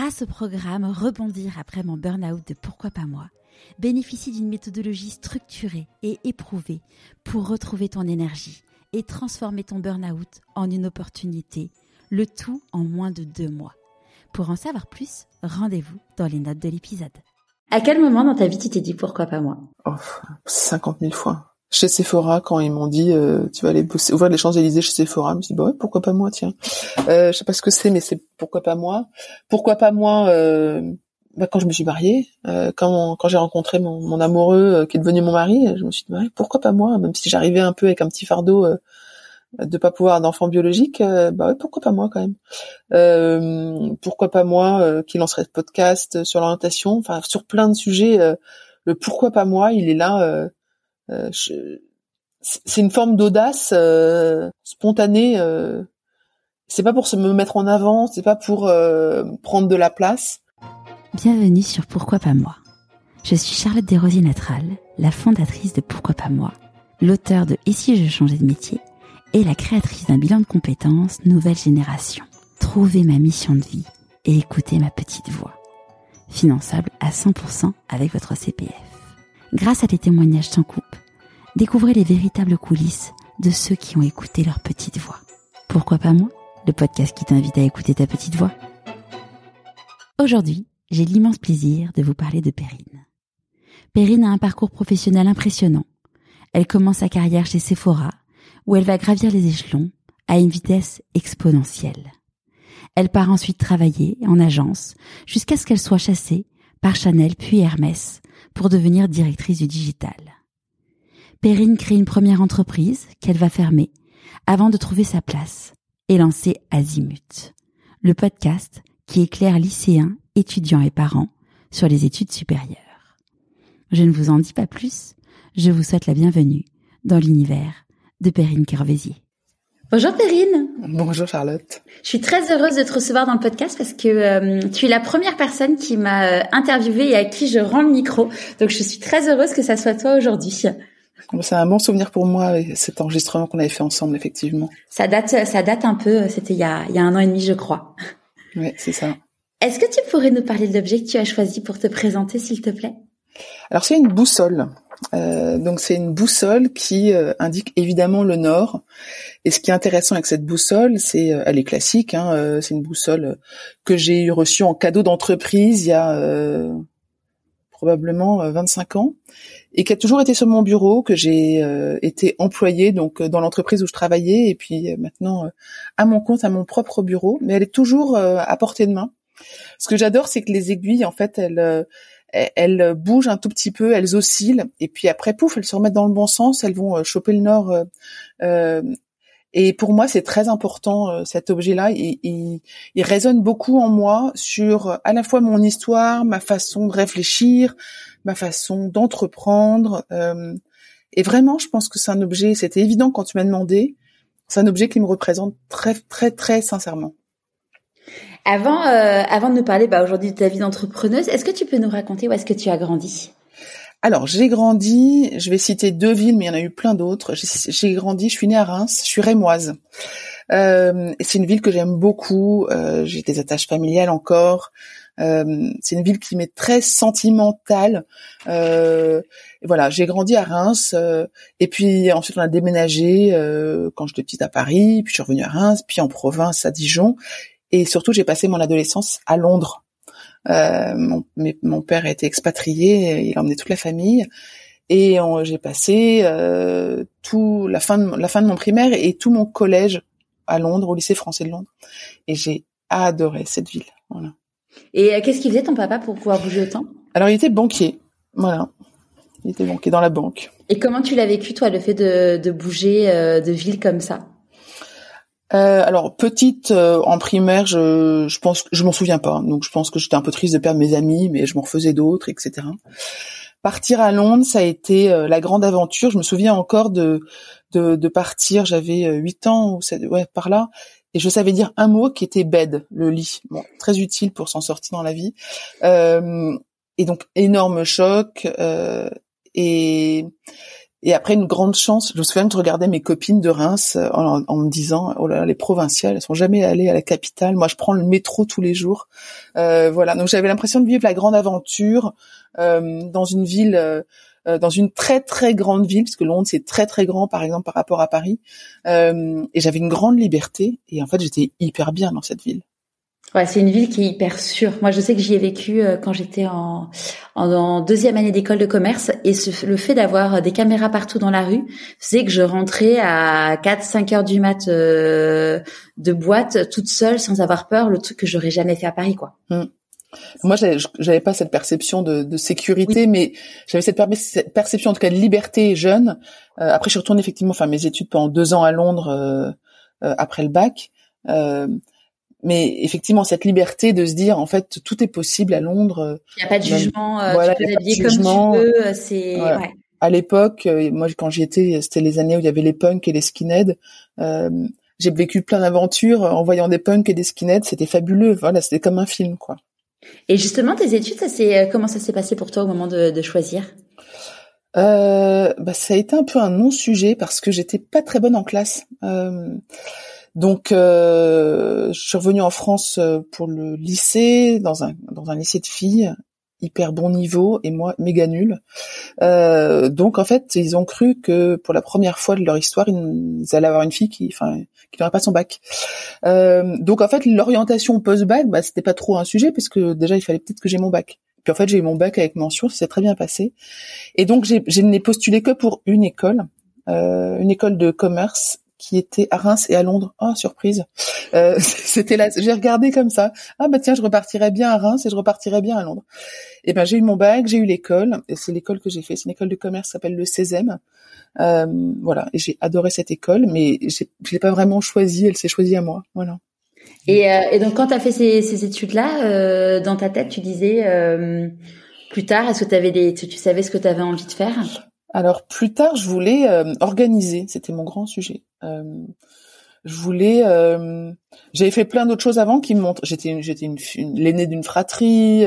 grâce au programme Rebondir après mon burn-out de Pourquoi pas moi, bénéficie d'une méthodologie structurée et éprouvée pour retrouver ton énergie et transformer ton burn-out en une opportunité, le tout en moins de deux mois. Pour en savoir plus, rendez-vous dans les notes de l'épisode. À quel moment dans ta vie tu t'es dit pourquoi pas moi? Oh, 50 000 fois. Chez Sephora, quand ils m'ont dit euh, tu vas aller bosser, ouvrir les Champs-Élysées chez Sephora, je me suis dit bah ouais, pourquoi pas moi, tiens. Euh, je sais pas ce que c'est, mais c'est pourquoi pas moi. Pourquoi pas moi euh, bah, quand je me suis mariée, euh, quand quand j'ai rencontré mon, mon amoureux euh, qui est devenu mon mari, je me suis dit bah pourquoi pas moi, même si j'arrivais un peu avec un petit fardeau de pas pouvoir d'enfant biologique, bah ouais, pourquoi pas moi quand même. Euh, pourquoi pas moi qui lancerait ce podcast sur l'orientation, enfin sur plein de sujets. le pourquoi pas moi, il est là euh, c'est une forme d'audace euh, spontanée. Euh, c'est pas pour se me mettre en avant, c'est pas pour prendre de la place. Bienvenue sur Pourquoi pas moi. Je suis Charlotte Desrosiers Natral, la fondatrice de Pourquoi pas moi, l'auteur de Et si je changeais de métier et la créatrice d'un bilan de compétences Nouvelle Génération. Trouvez ma mission de vie et écoutez ma petite voix. Finançable à 100% avec votre CPF. Grâce à des témoignages sans coupe, découvrez les véritables coulisses de ceux qui ont écouté leur petite voix. Pourquoi pas moi Le podcast qui t'invite à écouter ta petite voix? Aujourd'hui, j'ai l'immense plaisir de vous parler de Perrine. Perrine a un parcours professionnel impressionnant. Elle commence sa carrière chez Sephora, où elle va gravir les échelons à une vitesse exponentielle. Elle part ensuite travailler en agence jusqu'à ce qu'elle soit chassée par Chanel puis Hermès pour devenir directrice du digital. Perrine crée une première entreprise qu'elle va fermer avant de trouver sa place et lancer Azimut, le podcast qui éclaire lycéens, étudiants et parents sur les études supérieures. Je ne vous en dis pas plus, je vous souhaite la bienvenue dans l'univers de Perrine Kervésier. Bonjour Perrine. Bonjour Charlotte. Je suis très heureuse de te recevoir dans le podcast parce que euh, tu es la première personne qui m'a euh, interviewée et à qui je rends le micro. Donc je suis très heureuse que ça soit toi aujourd'hui. C'est un bon souvenir pour moi cet enregistrement qu'on avait fait ensemble effectivement. Ça date, ça date un peu. C'était il y a, il y a un an et demi, je crois. Oui, c'est ça. Est-ce que tu pourrais nous parler de l'objet que tu as choisi pour te présenter, s'il te plaît? Alors c'est une boussole. Euh, donc c'est une boussole qui euh, indique évidemment le nord. Et ce qui est intéressant avec cette boussole, c'est, euh, elle est classique, hein, c'est une boussole que j'ai eu reçue en cadeau d'entreprise il y a probablement 25 ans et qui a toujours été sur mon bureau, que j'ai été employée donc dans l'entreprise où je travaillais et puis maintenant à mon compte, à mon propre bureau. Mais elle est toujours à portée de main. Ce que j'adore, c'est que les aiguilles, en fait, elles elles bougent un tout petit peu, elles oscillent, et puis après, pouf, elles se remettent dans le bon sens, elles vont euh, choper le nord. Euh, euh, et pour moi, c'est très important cet objet-là. Il, il, il, résonne beaucoup en moi sur à la fois mon histoire, ma façon de réfléchir, ma façon d'entreprendre. et vraiment, je pense que c'est un objet. C'était évident quand tu m'as demandé. C'est un objet qui me représente très, très, très sincèrement. Avant, euh, avant de nous parler bah, aujourd'hui de ta vie d'entrepreneuse, est-ce que tu peux nous raconter où est-ce que tu as grandi? Alors, j'ai grandi, je vais citer deux villes, mais il y en a eu plein d'autres. J'ai grandi, je suis née à Reims, je suis rémoise. Euh, c'est une ville que j'aime beaucoup, euh, j'ai des attaches familiales encore. Euh, c'est une ville qui m'est très sentimentale. Euh, voilà, j'ai grandi à Reims, euh, et puis ensuite on a déménagé quand j'étais petite à Paris, puis je suis revenue à Reims, puis en province à Dijon, et surtout, j'ai passé mon adolescence à Londres. Euh, mon, mon, père a été expatrié, il a emmené toute la famille. Et j'ai passé euh, tout la fin de la fin de mon primaire et tout mon collège à Londres, au lycée français de Londres. Et j'ai adoré cette ville. Voilà. Et euh, qu'est-ce qu'il faisait ton papa pour pouvoir bouger autant? Alors il était banquier. Voilà. Il était banquier dans la banque. Et comment tu l'as vécu toi le fait de, de bouger euh, de ville comme ça? Euh, alors petite euh, en primaire, je, je pense, je m'en souviens pas. Donc je pense que j'étais un peu triste de perdre mes amis, mais je m'en refaisais d'autres, etc. Partir à Londres, ça a été euh, la grande aventure. Je me souviens encore de de, de partir. J'avais 8 ans ou ouais par là, et je savais dire un mot qui était bed, le lit. Bon, très utile pour s'en sortir dans la vie. et donc énorme choc et et après une grande chance, je me souviens que je regardais mes copines de Reims euh, en, en me disant oh là là les provinciales elles sont jamais allées à la capitale. Moi je prends le métro tous les jours. Euh, voilà donc j'avais l'impression de vivre la grande aventure euh, dans une ville, euh, euh dans une très très grande ville parce que Londres c'est très très grand par exemple par rapport à Paris. Euh, et j'avais une grande liberté et en fait j'étais hyper bien dans cette ville. Ouais, c'est une ville qui est hyper sûre. Moi, je sais que j'y ai vécu euh, quand j'étais en, en, deuxième année d'école de commerce et ce, le fait d'avoir des caméras partout dans la rue c'est que je rentrais à 4-5 heures du mat euh, de boîte toute seule sans avoir peur, le truc que j'aurais jamais fait à Paris, quoi. Mmh. Moi, j'avais pas cette perception de, de sécurité, mais j'avais cette, cette, perception en tout cas de liberté jeune. Euh, après, je suis retournée effectivement faire mes études pendant deux ans à Londres euh, euh après le bac. Euh, mais effectivement cette liberté de se dire en fait tout est possible à Londres. Il n'y a pas de jugement, euh, tu peux t'habiller comme tu veux, euh, c'est ouais. À l'époque, euh, moi quand j'y étais, c'était les années où il y avait les punks et les skinheads. Euh, j'ai vécu plein d'aventures en voyant des punks et des skinheads, c'était fabuleux. Voilà, c'était comme un film quoi. Et justement, tes études, ça c'est comment ça s'est passé pour toi au moment de, de choisir? Euh, bah, ça a été un peu un non-sujet parce que j'étais pas très bonne en classe. Euh, donc, euh, je suis revenue en France euh, pour le lycée, dans un dans un lycée de filles, hyper bon niveau et moi méga nul. Euh, donc en fait, ils ont cru que pour la première fois de leur histoire, ils allaient avoir une fille qui, enfin, qui n'aurait pas son bac. Euh, donc en fait, l'orientation post-bac, bah, c'était pas trop un sujet parce que déjà il fallait peut-être que j'ai mon bac. Puis en fait, j'ai eu mon bac avec mention, ça s'est très bien passé. Et donc je n'ai postulé que pour une école, euh, une école de commerce qui était à Reims et à Londres. Oh, surprise. Euh, c'était là, j'ai regardé comme ça. Ah bah tiens, je repartirais bien à Reims et je repartirais bien à Londres. Et eh ben j'ai eu mon bac, j'ai eu l'école, c'est l'école que j'ai fait. C'est une école de commerce qui s'appelle le CESEM. Euh, voilà, et j'ai adoré cette école, mais je l'ai pas vraiment choisie, elle s'est choisie à moi. Voilà. Et, euh, et donc quand tu as fait ces, ces études-là, euh, dans ta tête, tu disais euh, plus tard, est-ce que avais des, tu, tu savais ce que tu avais envie de faire? Alors plus tard, je voulais euh, organiser, c'était mon grand sujet. Euh, je voulais, euh, j'avais fait plein d'autres choses avant qui me montrent. J'étais, j'étais une, l'aînée d'une fratrie.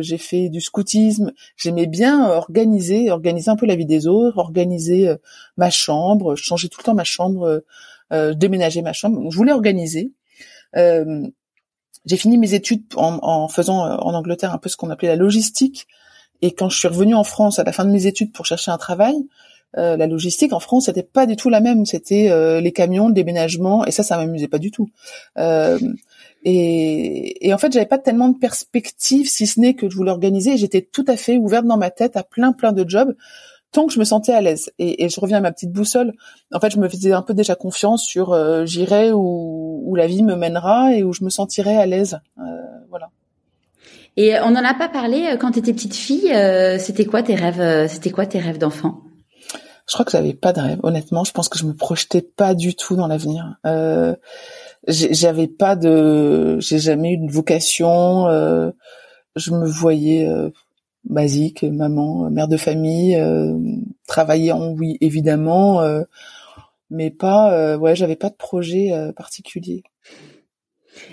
j'ai fait du scoutisme. J'aimais bien organiser, organiser un peu la vie des autres, organiser ma chambre. Je changeais tout le temps ma chambre, déménager ma chambre. je voulais organiser. j'ai fini mes études en, en faisant en Angleterre un peu ce qu'on appelait la logistique. Et quand je suis revenue en France à la fin de mes études pour chercher un travail, euh, la logistique en France c'était pas du tout la même. C'était euh, les camions, le déménagement, et ça, ça m'amusait pas du tout. Euh, et, et, en fait, j'avais pas tellement de perspectives, si ce n'est que je voulais organiser. J'étais tout à fait ouverte dans ma tête à plein plein de jobs tant que je me sentais à l'aise. Et, et, je reviens à ma petite boussole. En fait, je me faisais un peu déjà confiance sur euh, j'irai où, où, la vie me mènera et où je me sentirai à l'aise. Euh, voilà. Et on n'en a pas parlé euh, quand tu étais petite fille. Euh, c'était quoi tes rêves euh, C'était quoi tes rêves d'enfant? Je crois que j'avais pas de rêve. Honnêtement, je pense que je me projetais pas du tout dans l'avenir. Euh, j'avais pas de, j'ai jamais eu de vocation. Euh, je me voyais basique, maman, mère de famille, travaillant, oui, évidemment, mais pas, ouais, j'avais pas de projet particulier.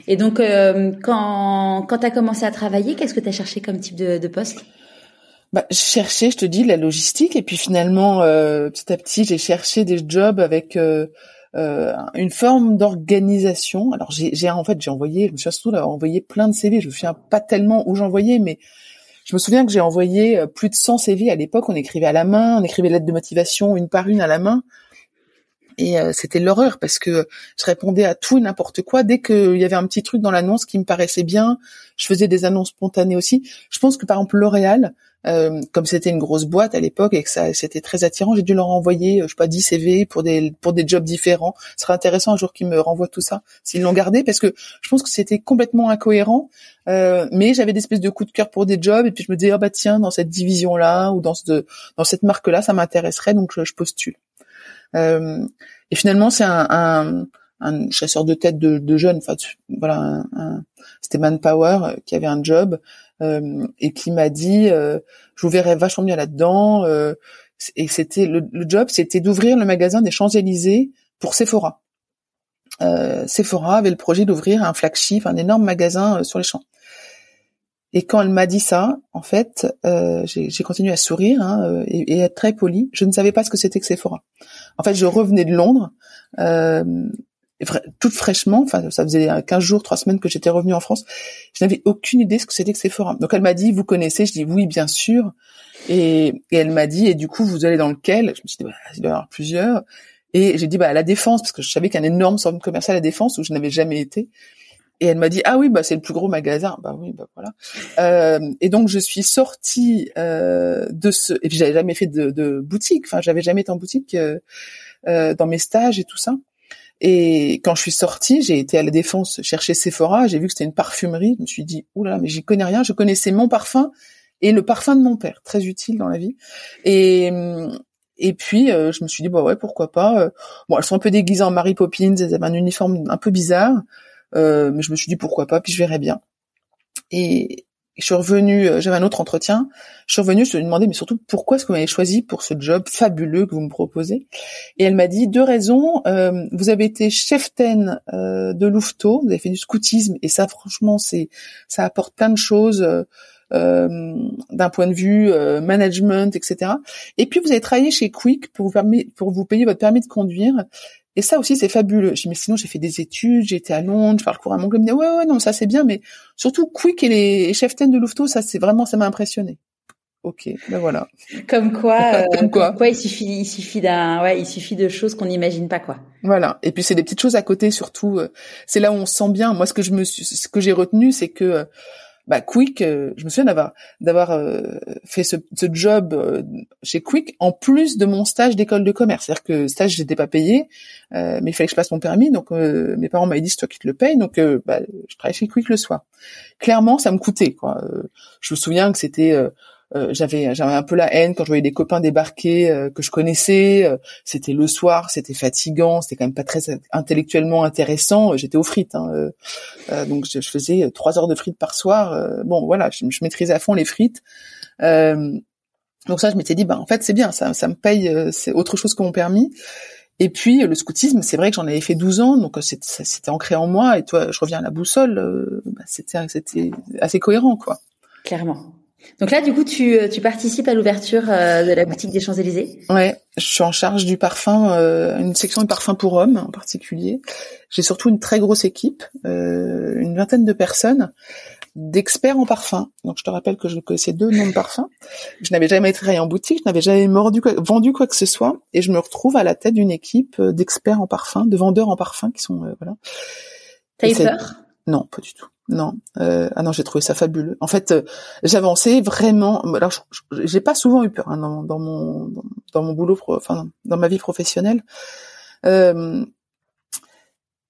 Et donc, euh, quand, quand tu as commencé à travailler, qu'est-ce que tu as cherché comme type de, de poste? Bah, je cherchais, je te dis, la logistique, et puis finalement, euh, petit à petit, j'ai cherché des jobs avec euh, euh une forme d'organisation. Alors, j'ai en fait, j'ai envoyé, je me suis surtout envoyé plein de CV. Je me souviens pas tellement où j'envoyais, mais je me souviens que j'ai envoyé euh, plus de 100 CV à l'époque. On écrivait à la main, on écrivait lettres de motivation une par une à la main. Et euh, c'était l'horreur parce que je répondais à tout et n'importe quoi. Dès qu'il y avait un petit truc dans l'annonce qui me paraissait bien, je faisais des annonces spontanées aussi. Je pense que par exemple L'Oréal, euh, comme c'était une grosse boîte à l'époque et que ça c'était très attirant, j'ai dû leur envoyer, euh, je sais pas, 10 CV pour des pour des jobs différents. Ce serait intéressant un jour qu'ils me renvoient tout ça, s'ils l'ont gardé, parce que je pense que c'était complètement incohérent. Euh, mais j'avais des espèces de coups de cœur pour des jobs et puis je me disais ah bah tiens dans cette division là ou dans ce dans cette marque là ça m'intéresserait donc je postule. Euh, et finalement, c'est un, un, un, chasseur de tête de, de jeunes, enfin voilà, un, c'était Manpower euh, qui avait un job euh, et qui m'a dit, je vous verrais vachement bien là-dedans. Et c'était le, le, job, c'était d'ouvrir le magasin des Champs Élysées pour Sephora. Euh, Sephora avait le projet d'ouvrir un flagship, un énorme magasin sur les champs. Et quand elle m'a dit ça, en fait, euh, j'ai continué à sourire hein, et, et, être très poli. Je ne savais pas ce que c'était que Sephora. En fait, je revenais de Londres, euh, toute fraîchement. Enfin, ça faisait 15 jours, 3 semaines que j'étais revenue en France. Je n'avais aucune idée ce que c'était que Sephora. Donc elle m'a dit, vous connaissez? Je dis oui, bien sûr. Et, et elle m'a dit, et du coup, vous allez dans lequel? Je me suis dit, bah, il doit y avoir plusieurs. Et j'ai dit, bah, à la Défense, parce que je savais qu'il y a un énorme centre commercial à la Défense où je n'avais jamais été. Et elle m'a dit ah oui bah c'est le plus gros magasin. Bah oui bah voilà. Euh, et donc je suis sortie euh, de ce et puis j'avais jamais fait de, de boutique. Enfin j'avais jamais été en boutique euh, euh, dans mes stages et tout ça. Et quand je suis sortie j'ai été à la défense chercher Sephora. J'ai vu que c'était une parfumerie. Je me suis dit oulala mais j'y connais rien. Je connaissais mon parfum et le parfum de mon père. Très utile dans la vie. Et et puis euh, je me suis dit bah ouais pourquoi pas. Bon elles sont un peu déguisées en Mary Poppins. Elles avaient un uniforme un peu bizarre. euh, mais je me suis dit pourquoi pas, puis je verrai bien. Et je suis revenue, euh, j'avais un autre entretien. Je suis revenue, je lui ai demandé, mais surtout, pourquoi est-ce que vous m'avez choisi pour ce job fabuleux que vous me proposez? Et elle m'a dit deux raisons. Euh, vous avez été chef ten euh, de Louveteau, vous avez fait du scoutisme, et ça, franchement, c'est, ça apporte plein de choses. Euh, d'un point de vue management, etc. Et puis vous avez travaillé chez Quick pour vous, pour vous payer votre permis de conduire. Et ça aussi, c'est fabuleux. Je dis, mais sinon, j'ai fait des études, j'ai été à Londres, je parle couramment anglais. ouais, ouais, non, ça c'est bien, mais surtout Quick et les chefs de Louveteau, ça c'est vraiment, ça m'a impressionné. Ok, ben voilà. Comme quoi, euh, comme quoi. il suffit, il suffit d'un, ouais, il suffit de choses qu'on n'imagine pas, quoi. Voilà. Et puis c'est des petites choses à côté, surtout. Euh, c'est là où on se sent bien. Moi, ce que je me, ce que j'ai retenu, c'est que euh, bah Quick, euh, je me souviens d'avoir d'avoir euh, fait ce, ce job euh, chez Quick en plus de mon stage d'école de commerce. C'est-à-dire que stage j'étais pas payé, mais il fallait que je passe mon permis, donc mes parents m'avaient dit c'est toi qui te le payes, donc bah, je travaillais chez Quick le soir. Clairement, ça me coûtait quoi. je me souviens que c'était euh, j'avais j'avais un peu la haine quand je voyais des copains débarquer euh, que je connaissais. Euh, c'était le soir, c'était fatigant, c'était quand même pas très intellectuellement intéressant. J'étais aux frites, hein, donc je, faisais trois heures de frites par soir. bon, voilà, je, je, maîtrisais à fond les frites. donc ça, je m'étais dit, bah en fait c'est bien, ça, ça me paye, c'est autre chose que mon permis. Et puis le scoutisme, c'est vrai que j'en avais fait 12 ans, donc c'était ancré en moi. Et toi, je reviens à la boussole, bah, c'était assez cohérent, quoi. Clairement. Donc là, du coup, tu, euh, tu participes à l'ouverture euh, de la boutique des Champs-Élysées Ouais, je suis en charge du parfum, euh, une section de parfum pour hommes en particulier. J'ai surtout une très grosse équipe, une vingtaine de personnes, d'experts en parfum. Donc je te rappelle que je connaissais deux noms de parfums. Je n'avais jamais travaillé en boutique, je n'avais jamais mordu vendu quoi que ce soit, et je me retrouve à la tête d'une équipe d'experts en parfum, de vendeurs en parfum qui sont voilà. T'as eu peur? Non, pas du tout. Non, euh, ah non, j'ai trouvé ça fabuleux. En fait, euh, j'avançais vraiment. Alors, j'ai pas souvent eu peur hein, dans, mon dans, mon boulot, enfin dans ma vie professionnelle. Euh,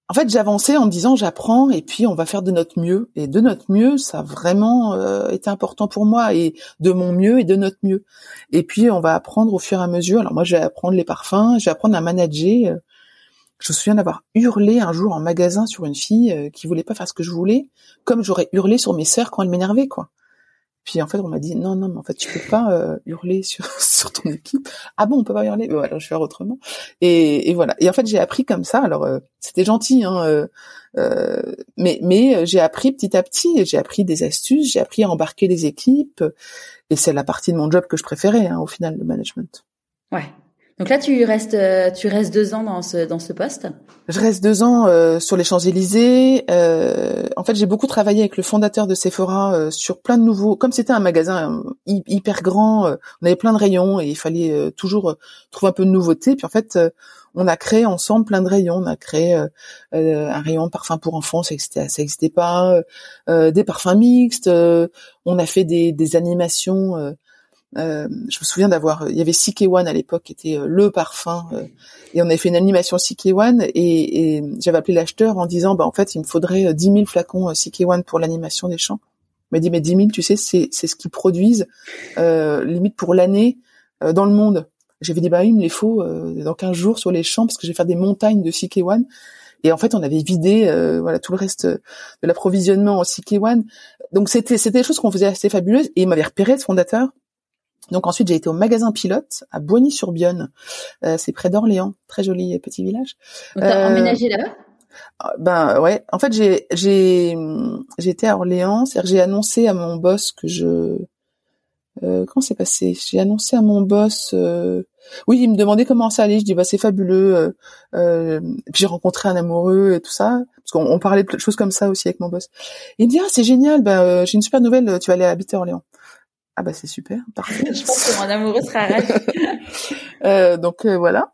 en fait, j'avançais en me disant j'apprends et puis on va faire de notre mieux. Et de notre mieux, ça a vraiment euh, été important pour moi et de mon mieux et de notre mieux. Et puis on va apprendre au fur et à mesure. Alors moi, je vais apprendre les parfums, je vais apprendre à manager. Je me souviens d'avoir hurlé un jour en magasin sur une fille euh, qui voulait pas faire ce que je voulais, comme j'aurais hurlé sur mes sœurs quand elles m'énervaient, quoi. Puis en fait, on m'a dit non, non, mais en fait, tu peux pas euh, hurler sur sur ton équipe. Ah bon, on peut pas hurler? Voilà, je vais faire autrement. Et, et voilà. Et en fait, j'ai appris comme ça. Alors, euh, c'était gentil, hein, mais mais j'ai appris petit à petit. J'ai appris des astuces. J'ai appris à embarquer les équipes. Et c'est la partie de mon job que je préférais, hein, au final, le management. Ouais. Donc là, tu restes, euh, tu restes deux ans dans ce dans ce poste. Je reste deux ans euh, sur les Champs Élysées. Euh, en fait, j'ai beaucoup travaillé avec le fondateur de Sephora euh, sur plein de nouveaux. Comme c'était un magasin hyper grand, on avait plein de rayons et il fallait toujours trouver un peu de nouveauté. Puis en fait, on a créé ensemble plein de rayons. On a créé un rayon parfum pour enfants, ça existait, ça existait pas. des parfums mixtes. on a fait des, des animations euh, je me souviens d'avoir, il y avait CK1 à l'époque, qui était euh, le parfum, euh, et on avait fait une animation CK1, et, et j'avais appelé l'acheteur en disant, bah en fait, il me faudrait 10 000 flacons CK1 pour l'animation des champs. Il m'a dit, mais 10 000, tu sais, c'est c'est ce qu'ils produisent limite pour l'année dans le monde. J'avais dit, bah il me les faut dans 15 jours sur les champs parce que je vais faire des montagnes de CK1. Et en fait, on avait vidé voilà tout le reste de l'approvisionnement en CK1. Donc c'était c'était des choses qu'on faisait assez fabuleuses. Et il m'avait repéré ce fondateur donc ensuite j'ai été au magasin pilote à Boigny-sur-Bionne, euh, c'est près d'Orléans, très joli petit village. Donc t'as euh, emménagé là-bas? Ah, ben ouais. En fait, j'ai j'ai j'étais à Orléans, c'est-à-dire j'ai annoncé à mon boss que je euh, comment c'est passé? J'ai annoncé à mon boss. Euh, oui, il me demandait comment ça allait. Je dis bah c'est fabuleux. Euh, euh puis j'ai rencontré un amoureux et tout ça parce qu'on on parlait de choses comme ça aussi avec mon boss. il me dit ah c'est génial. Bah euh, j'ai une super nouvelle. Tu vas aller habiter à Orléans. Ah bah c'est super, parfait. je pense que mon amoureux sera ravi. euh, donc voilà.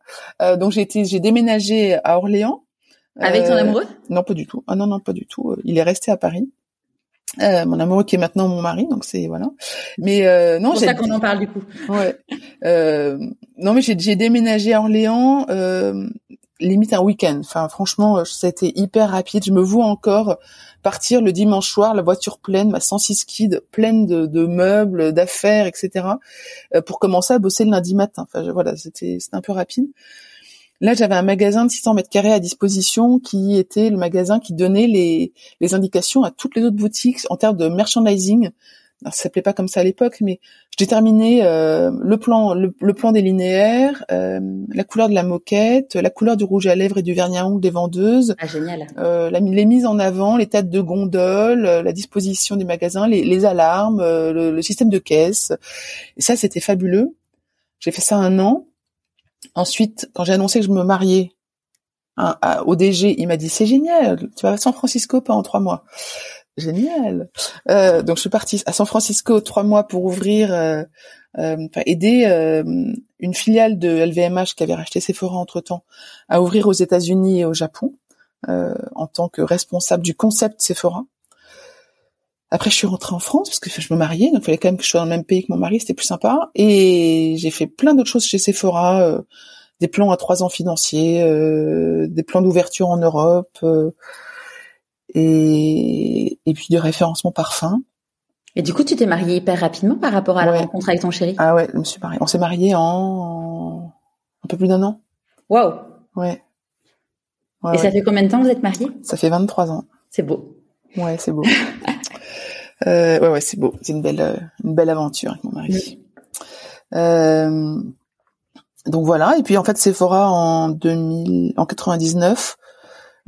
donc j'ai été, j'ai déménagé à Orléans. Avec ton amoureux? Non, pas du tout. Ah non non pas du tout. Il est resté à Paris. Euh, mon amoureux qui est maintenant mon mari, donc c'est voilà. Mais euh, non, c'est pour ça qu'on en parle du coup. Ouais. Euh, non, mais j'ai déménagé à Orléans, euh, limite un week-end. Enfin, franchement, a été hyper rapide. Je me vois encore partir le dimanche soir, la voiture pleine, ma 106 Kid pleine de, de meubles, d'affaires, etc. Euh, pour commencer à bosser le lundi matin. Enfin, voilà, c'était c'était un peu rapide. Là, j'avais un magasin de 600 mètres carrés à disposition qui était le magasin qui donnait les, les indications à toutes les autres boutiques en termes de merchandising. Alors, ça s'appelait pas comme ça à l'époque, mais je déterminais euh, le plan, le, plan des linéaires, euh, la couleur de la moquette, la couleur du rouge à lèvres et du vernis à ongles des vendeuses. Ah génial. Euh, les mises en avant, les têtes de gondole, la disposition des magasins, les, les alarmes, le, le, système de caisse. Et ça, c'était fabuleux. J'ai fait ça un an. Ensuite, quand j'ai annoncé que je me mariais hein, au DG, il m'a dit c'est génial, tu vas à San Francisco pendant trois mois. Génial. Euh, donc je suis partie à San Francisco trois mois pour ouvrir, euh, euh, aider une filiale de LVMH qui avait racheté Sephora entre temps à ouvrir aux États-Unis et au Japon en tant que responsable du concept Sephora. Après, je suis rentrée en France parce que je me mariais, donc il fallait quand même que je sois dans le même pays que mon mari, c'était plus sympa. Et j'ai fait plein d'autres choses chez Sephora, euh, des plans à trois ans financiers, euh, des plans d'ouverture en Europe, euh, et, et puis du référencement parfum. Et du coup, tu t'es mariée hyper rapidement par rapport à la rencontre avec ton chéri? Ah ouais, je me suis mariée. On s'est mariés en un peu plus d'un an. Waouh Ouais. ouais. Et ça fait combien de temps que vous êtes mariés? Ça fait 23 ans. C'est beau. Ouais, c'est beau. Euh, ouais, ouais, c'est beau. C'est une belle, euh, une belle aventure avec mon mari. Euh, donc voilà. Et puis en fait, Sephora en 2000, en 99,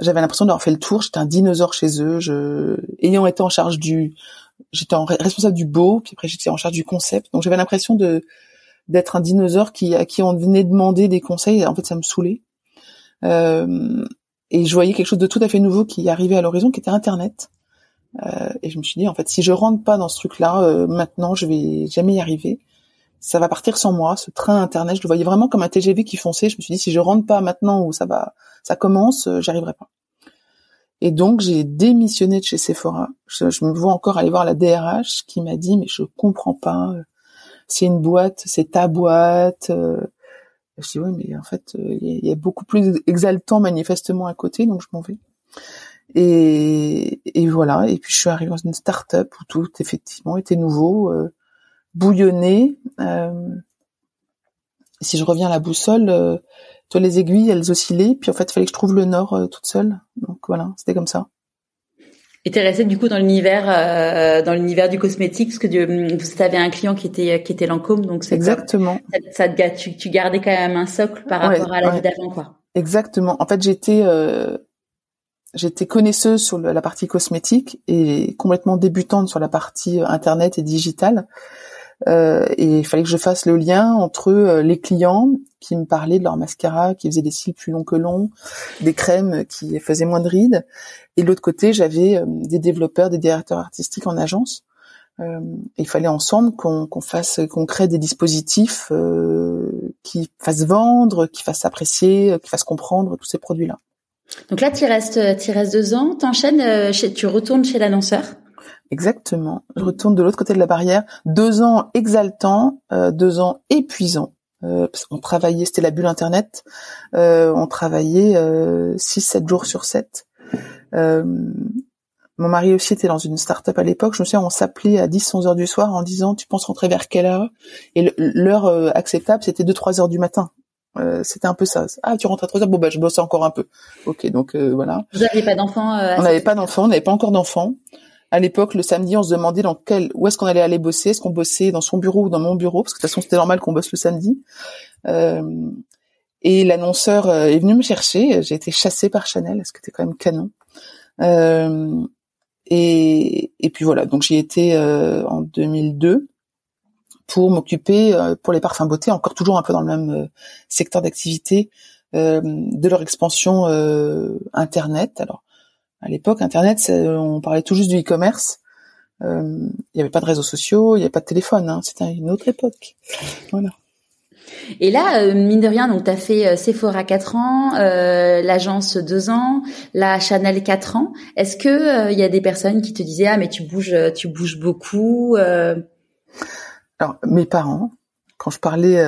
j'avais l'impression d'avoir fait le tour. J'étais un dinosaure chez eux. Je, ayant été en charge du, j'étais en responsable du beau, puis après j'étais en charge du concept. Donc j'avais l'impression de d'être un dinosaure qui à qui on venait demander des conseils. En fait, ça me saoulait. Euh, et je voyais quelque chose de tout à fait nouveau qui arrivait à l'horizon, qui était Internet. Euh, et je me suis dit, en fait, si je rentre pas dans ce truc-là, euh, maintenant, je vais jamais y arriver. Ça va partir sans moi. Ce train internet, je le voyais vraiment comme un TGV qui fonçait. Je me suis dit, si je rentre pas maintenant où ça va, ça commence, euh, j'arriverai pas. Et donc, j'ai démissionné de chez Sephora. Je, me vois encore aller voir la DRH qui m'a dit, mais je comprends pas. C'est une boîte, c'est ta boîte. Je dis, oui, mais en fait, il y a beaucoup plus exaltant manifestement à côté, donc je m'en vais. Et, voilà. Et puis je suis arrivée dans une start-up où tout effectivement était nouveau, euh, bouillonné. Euh, si je reviens à la boussole, euh, toi les aiguilles, elles oscillaient. Puis en fait, il fallait que je trouve le nord euh, toute seule. Donc voilà, c'était comme ça. Et t'es restée du coup dans l'univers, euh, dans l'univers du cosmétique, parce que tu avais un client qui était qui était Lancôme, donc c'est exactement. Ça, ça tu, tu, gardais quand même un socle par rapport à la vie d'avant, quoi. Exactement. En fait, j'étais euh, j'étais connaisseuse sur la partie cosmétique et complètement débutante sur la partie internet et digitale. Euh, et il fallait que je fasse le lien entre euh, les clients qui me parlaient de leur mascara, qui faisaient des cils plus longs que longs, des crèmes qui faisaient moins de rides, et de l'autre côté, j'avais euh, des développeurs, des directeurs artistiques en agence. Euh, il fallait ensemble qu'on fasse, qu'on crée des dispositifs qui fassent vendre, qui fassent apprécier, qui fassent comprendre tous ces produits-là. Donc là, tu restes, tu restes deux ans, t'enchaînes, tu retournes chez l'annonceur? Exactement. Je retourne de l'autre côté de la barrière. Deux ans exaltants, euh, deux ans épuisants. Euh, parce qu'on travaillait, c'était la bulle internet. Euh, on travaillait euh, 6-7 jours sur 7. Euh, mon mari aussi était dans une start-up à l'époque. Je me souviens, on s'appelait à 10-11 heures du soir en disant, tu penses rentrer vers quelle heure? Et l'heure acceptable, c'était 2-3 heures du matin. Euh, c'était un peu ça. Ah, tu rentres à 3 heures? Bon, bah, je bosse encore un peu. Ok, donc euh, voilà. Vous n'aviez pas d'enfants euh, On n'avait pas d'enfants, on n'avait pas encore d'enfants. À l'époque, le samedi, on se demandait dans quel, où est-ce qu'on allait aller bosser. Est-ce qu'on bossait dans son bureau ou dans mon bureau? Parce que de toute façon, c'était normal qu'on bosse le samedi. Et l'annonceur est venu me chercher. J'ai été chassée par Chanel, ce qui était quand même canon. et, et puis voilà, donc j'y étais en 2002 pour m'occuper pour les parfums beauté, encore toujours un peu dans le même secteur d'activité, de leur expansion internet. Alors à l'époque, internet, on parlait tout juste du e-commerce. Il n'y avait pas de réseaux sociaux, il n'y avait pas de téléphone. Hein. C'était une autre époque. Voilà. Et là, euh, mine de rien, donc tu as fait euh, Sephora 4 ans, euh, l'agence 2 ans, la Chanel 4 ans. Est-ce que il y a des personnes qui te disaient ah mais tu bouges tu bouges beaucoup Alors mes parents quand je parlais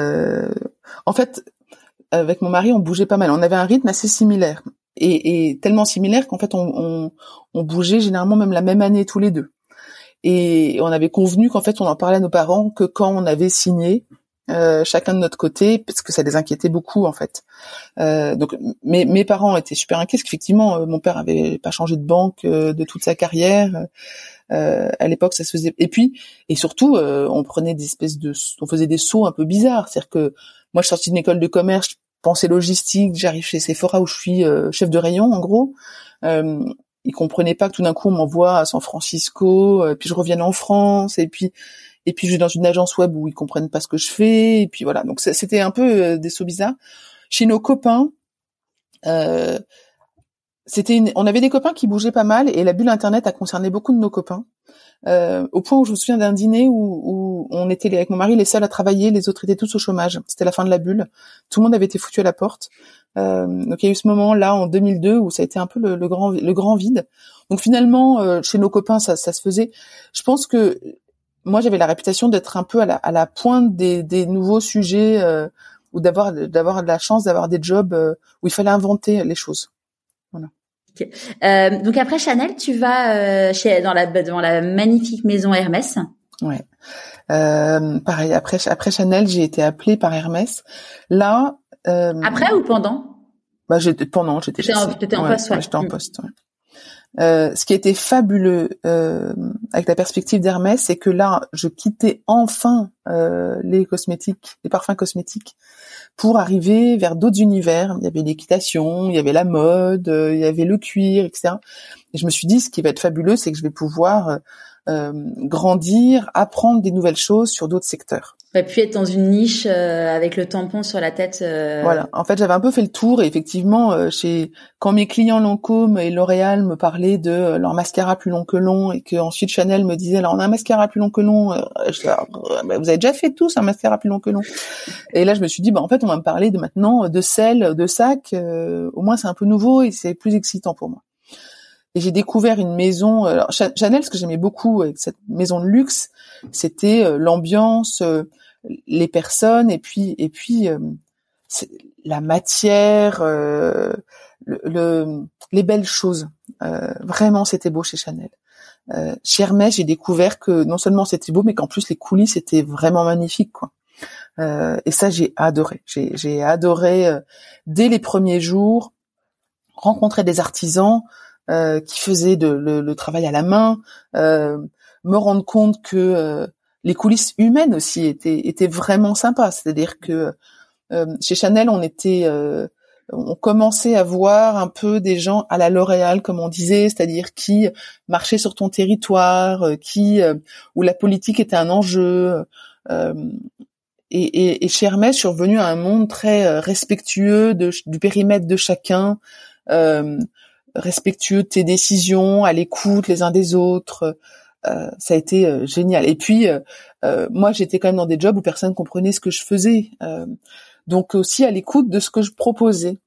en fait avec mon mari, on bougeait pas mal. On avait un rythme assez similaire et, et tellement similaire qu'en fait on, on, on bougeait généralement même la même année tous les deux. Et on avait convenu qu'en fait on en parlait à nos parents que quand on avait signé euh, chacun de notre côté parce que ça les inquiétait beaucoup en fait. Euh, donc mes, mes parents étaient super inquiets parce qu'effectivement euh, mon père avait pas changé de banque euh, de toute sa carrière. Euh, à l'époque ça se faisait et puis et surtout on prenait des espèces de on faisait des sauts un peu bizarres c'est-à-dire que moi je suis sortie d'une école de commerce pensais logistique j'arrive chez Sephora où je suis chef de rayon en gros. Ils comprenaient pas que tout d'un coup on m'envoie à San Francisco puis je revienne en France et puis et puis je vais dans une agence web où ils comprennent pas ce que je fais et puis voilà. Donc c'était un peu euh, des sauts bizarres. Chez nos copains euh, c'était on avait des copains qui bougeaient pas mal et la bulle internet a concerné beaucoup de nos copains euh, au point où je me souviens d'un dîner où, où, on était avec mon mari les seuls à travailler les autres étaient tous au chômage. C'était la fin de la bulle. Tout le monde avait été foutu à la porte. Euh, donc il y a eu ce moment là en 2002 où ça a été un peu le, le grand le grand vide. Donc finalement euh, chez nos copains ça, ça se faisait. Je pense que moi j'avais la réputation d'être un peu à la, à la pointe des, des nouveaux sujets euh, ou d'avoir d'avoir la chance d'avoir des jobs euh, où il fallait inventer les choses. Voilà. Euh, donc après Chanel, tu vas euh, chez dans la dans la magnifique maison Hermès. Ouais. pareil après après Chanel, j'ai été appelée par Hermès. Là. après ou pendant? Bah j'étais pendant, j'étais. J'étais en, en, poste. Ouais. J'étais en mm. poste. Euh, ce qui était fabuleux euh, avec la perspective d'Hermès, c'est que là, je quittais enfin euh, les cosmétiques, les parfums cosmétiques, pour arriver vers d'autres univers. Il y avait l'équitation, il y avait la mode, il y avait le cuir, etc. Et je me suis dit, ce qui va être fabuleux, c'est que je vais pouvoir grandir, apprendre des nouvelles choses sur d'autres secteurs aurait pu être dans une niche euh, avec le tampon sur la tête. Euh. Voilà. En fait, j'avais un peu fait le tour et effectivement, euh, chez quand mes clients Lancôme et L'Oréal me parlaient de leur mascara plus long que long et que ensuite Chanel me disait alors on a un mascara plus long que long, je, bah, vous avez déjà fait tous un mascara plus long que long? Et là, je me suis dit bah en fait, on va me parler de maintenant de sel, de sac. au moins, c'est un peu nouveau et c'est plus excitant pour moi. Et j'ai découvert une maison. Alors, Chanel, ce que j'aimais beaucoup avec cette maison de luxe, c'était l'ambiance, les personnes et puis et puis euh, la matière, euh, le, les belles choses. Euh, vraiment, c'était beau chez Chanel. chez Hermès, j'ai découvert que non seulement c'était beau, mais qu'en plus les coulisses étaient vraiment magnifiques. Quoi. et ça, j'ai adoré. J'ai adoré dès les premiers jours rencontrer des artisans qui faisaient de, le, le, travail à la main, me rendre compte que les coulisses humaines aussi étaient vraiment sympas. C'est-à-dire que euh, chez Chanel, on était euh, on commençait à voir un peu des gens à la L'Oréal, comme on disait, c'est-à-dire qui marchaient sur ton territoire, euh, qui où la politique était un enjeu. Et, chez Hermès, je suis revenue à un monde très respectueux du périmètre de chacun, respectueux de tes décisions, à l'écoute les uns des autres. Euh, ça a été euh, génial. Et puis, euh, moi, j'étais quand même dans des jobs où personne comprenait ce que je faisais. donc aussi à l'écoute de ce que je proposais.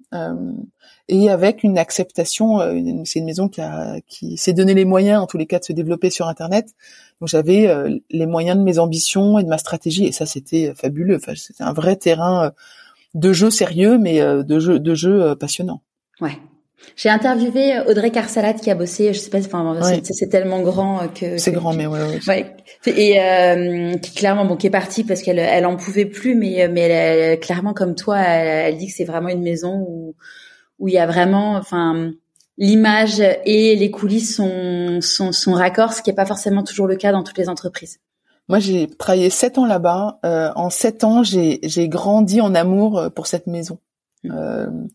et avec une acceptation, c'est une maison qui, qui s'est donné les moyens, en tous les cas, de se développer sur Internet. Donc j'avais les moyens de mes ambitions et de ma stratégie, et ça c'était fabuleux. Enfin, c'était un vrai terrain de jeu sérieux, mais de jeu de jeu passionnant. Ouais, j'ai interviewé Audrey Carsalat qui a bossé, je sais pas, enfin c'est tellement grand que c'est grand, mais ouais, ouais. Et euh, qui clairement bon qui est partie parce qu'elle elle en pouvait plus, mais mais elle, clairement comme toi, elle, dit que c'est vraiment une maison où où il y a vraiment, enfin l'image et les coulisses sont sont sont raccords, ce qui est pas forcément toujours le cas dans toutes les entreprises. Moi, j'ai travaillé sept ans là-bas. Euh, en sept ans, j'ai j'ai grandi en amour pour cette maison. Mmh.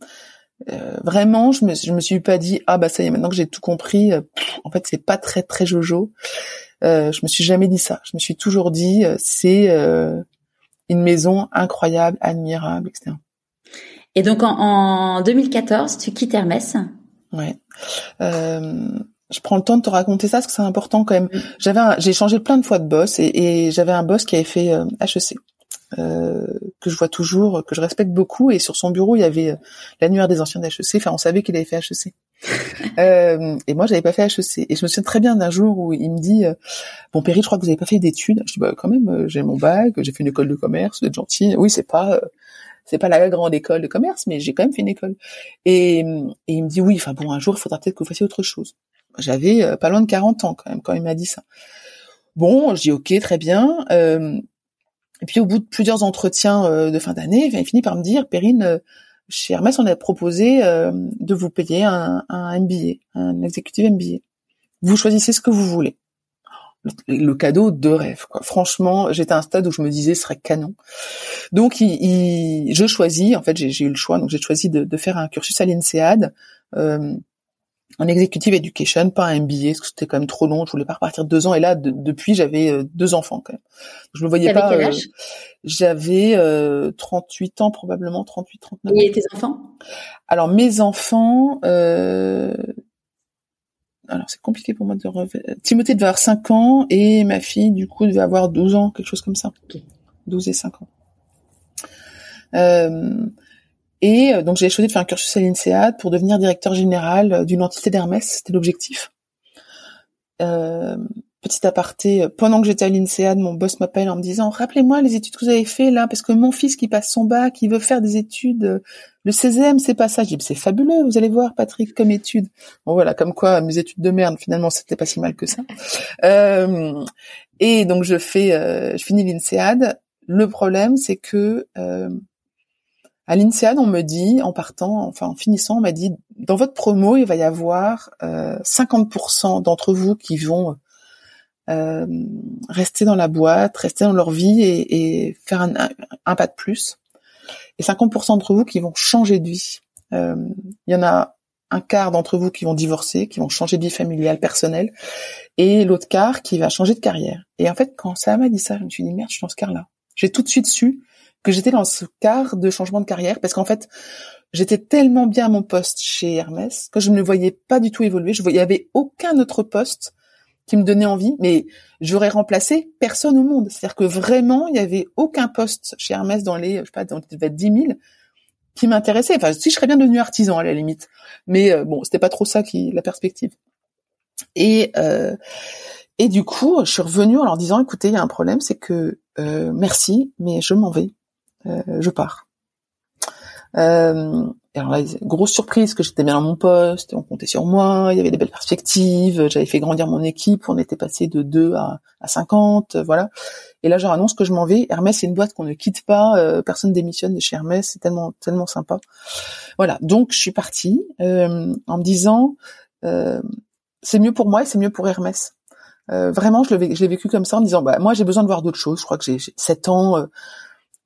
Vraiment, je me, je me suis pas dit ah bah ça y est maintenant que j'ai tout compris. en fait, c'est pas très très jojo. je me suis jamais dit ça. Je me suis toujours dit c'est une maison incroyable, admirable, etc. Et donc en, en 2014, tu quittes Hermès. Ouais. Euh, je prends le temps de te raconter ça parce que c'est important quand même. Mm. J'avais, j'ai changé plein de fois de boss et, et j'avais un boss qui avait fait euh, HEC. Euh, que je vois toujours, que je respecte beaucoup, et sur son bureau il y avait euh, l'annuaire des anciens d'HEC. Enfin, on savait qu'il avait fait HEC. euh, et moi, j'avais pas fait HEC. Et je me souviens très bien d'un jour où il me dit euh, "Bon, Perry, je crois que vous avez pas fait d'études." Je dis "Bah, quand même, j'ai mon bac, j'ai fait une école de commerce, vous êtes gentil." Oui, c'est pas c'est pas la grande école de commerce, mais j'ai quand même fait une école. Et, et il me dit "Oui, enfin bon, un jour, il faudra peut-être que vous fassiez autre chose." J'avais pas loin de 40 ans quand même quand il m'a dit ça. Bon, je dis ok, très bien. Euh, et puis au bout de plusieurs entretiens euh, de fin d'année, il finit par me dire, Perrine, euh, chez Hermès, on a proposé euh, de vous payer un, un MBA, un exécutif MBA. Vous choisissez ce que vous voulez. Le, cadeau de rêve. Quoi. Franchement, j'étais à un stade où je me disais ce serait canon. Donc, il, je choisis. En fait, j'ai eu le choix. Donc, j'ai choisi de, de, faire un cursus à l'INSEAD. Euh, en executive education, pas un MBA, parce que c'était quand même trop long. Je voulais pas repartir deux ans. Et là, depuis, j'avais euh, deux enfants quand même. Je me voyais pas. Euh, j'avais euh, 38 ans probablement, 38, 39. Et tes enfants? Alors mes enfants. Euh... Alors c'est compliqué pour moi de revenir. Timothée devait avoir 5 ans et ma fille du coup devait avoir 12 ans, quelque chose comme ça. Okay. 12 et 5 ans. Euh, et euh, donc j'ai choisi de faire un cursus à l'INSEAD pour devenir directeur général euh, d'une entité d'Hermès, c'était l'objectif. Euh, petit aparté, pendant que j'étais à l'INSEAD, mon boss m'appelle en me disant rappelez-moi les études que vous avez fait là, parce que mon fils qui passe son bac, il veut faire des études. Le 16e, c'est pas ça. Je dis c'est fabuleux, vous allez voir Patrick comme études. Bon voilà, comme quoi mes études de merde, finalement c'était pas si mal que ça. Euh, et donc je fais, euh, je finis l'INSEAD. Le problème, c'est que euh, à l'INSEAD, on me dit, en partant, enfin en finissant, on m'a dit, dans votre promo, il va y avoir euh, 50% d'entre vous qui vont euh, rester dans la boîte, rester dans leur vie et, et faire un, un, pas de plus. Et 50% d'entre vous qui vont changer de vie. Euh, il y en a un quart d'entre vous qui vont divorcer, qui vont changer de vie familiale, personnelle, et l'autre quart qui va changer de carrière. Et en fait, quand ça m'a dit ça, je me suis dit, merde, je suis dans ce quart-là. J'ai tout de suite su que j'étais dans ce quart de changement de carrière parce qu'en fait, j'étais tellement bien à mon poste chez Hermès que je ne me voyais pas du tout évoluer. Je voyais, il y avait aucun autre poste qui me donnait envie, mais j'aurais remplacé personne au monde. C'est-à-dire que vraiment, il y avait aucun poste chez Hermès dans les, je sais pas, dans les 10 000 qui m'intéressait. Enfin, si je serais bien devenu artisan à la limite, mais euh, bon, c'était pas trop ça qui la perspective. Et euh, et du coup, je suis revenue en leur disant, écoutez, il y a un problème, c'est que euh, merci, mais je m'en vais. Euh, je pars. Euh, alors là, grosse surprise que j'étais bien dans mon poste, on comptait sur moi, il y avait des belles perspectives, j'avais fait grandir mon équipe, on était passé de 2 à, à 50, voilà. Et là, je leur annonce que je m'en vais. Hermès, c'est une boîte qu'on ne quitte pas, euh, personne démissionne de chez Hermès, c'est tellement tellement sympa. Voilà, donc je suis partie euh, en me disant, euh, c'est mieux pour moi et c'est mieux pour Hermès. vraiment, je l'ai vécu comme ça en me disant, bah moi j'ai besoin de voir d'autres choses. Je crois que j'ai 7 ans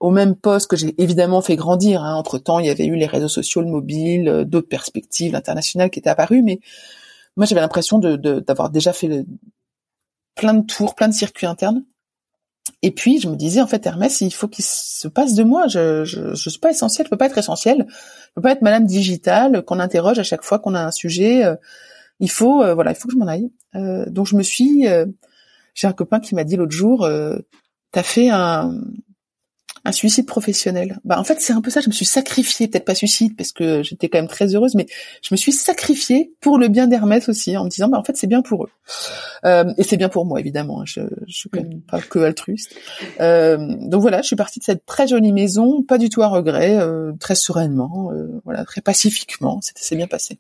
au même poste que j'ai évidemment fait grandir. Hein. Entre temps, il y avait eu les réseaux sociaux, le mobile, euh, d'autres perspectives internationales qui étaient apparues, mais moi j'avais l'impression de, d'avoir déjà fait le, plein de tours, plein de circuits internes. Et puis je me disais en fait Hermès, il faut qu'il se passe de moi. Je, je, je suis pas essentiel, je peux pas être essentiel, je peux pas être madame digitale qu'on interroge à chaque fois qu'on a un sujet. Euh, il faut euh, voilà, il faut que je m'en aille. donc je me suis, j'ai un copain qui m'a dit l'autre jour, t'as fait un, un suicide professionnel. Bah en fait c'est un peu ça. Je me suis sacrifiée, peut-être pas suicide parce que j'étais quand même très heureuse, mais je me suis sacrifiée pour le bien d'Hermès aussi, en me disant bah en fait c'est bien pour eux euh, et c'est bien pour moi évidemment. Hein. Je, je suis quand même pas que altruiste. Euh, donc voilà, je suis partie de cette très jolie maison, pas du tout à regret, euh, très sereinement, euh, voilà, très pacifiquement. C'était c'est bien passé.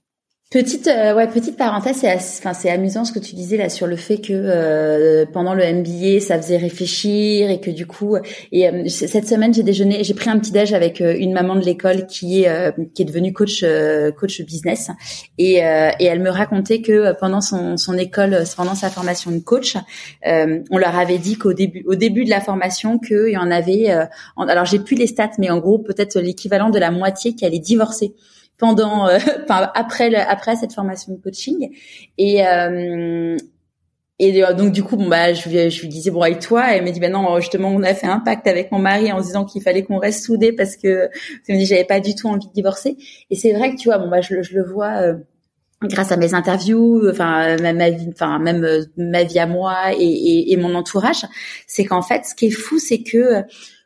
Petite, euh, ouais, petite parenthèse, c'est, enfin, c'est amusant ce que tu disais là sur le fait que euh, pendant le MBA, ça faisait réfléchir et que du coup, et euh, cette semaine, j'ai déjeuné, j'ai pris un petit déj avec une maman de l'école qui est qui est devenue coach coach business. Et et elle me racontait que pendant son son école, pendant sa formation de coach, on leur avait dit qu'au début au début de la formation qu'il y en avait, alors j'ai plus les stats, mais en gros peut-être l'équivalent de la moitié qui allait divorcer pendant, euh, enfin après le, après cette formation de coaching. Et euh, et donc du coup bon bah je lui disais bon avec toi? Et elle m'a dit ben non justement on a fait un pacte avec mon mari en disant qu'il fallait qu'on reste soudés parce que elle me dit j'avais pas du tout envie de divorcer. Et c'est vrai que tu vois bon bah je, je le vois euh, grâce à mes interviews, enfin ma, vie, enfin même ma vie à moi et, et, et mon entourage, c'est qu'en fait, ce qui est fou, c'est que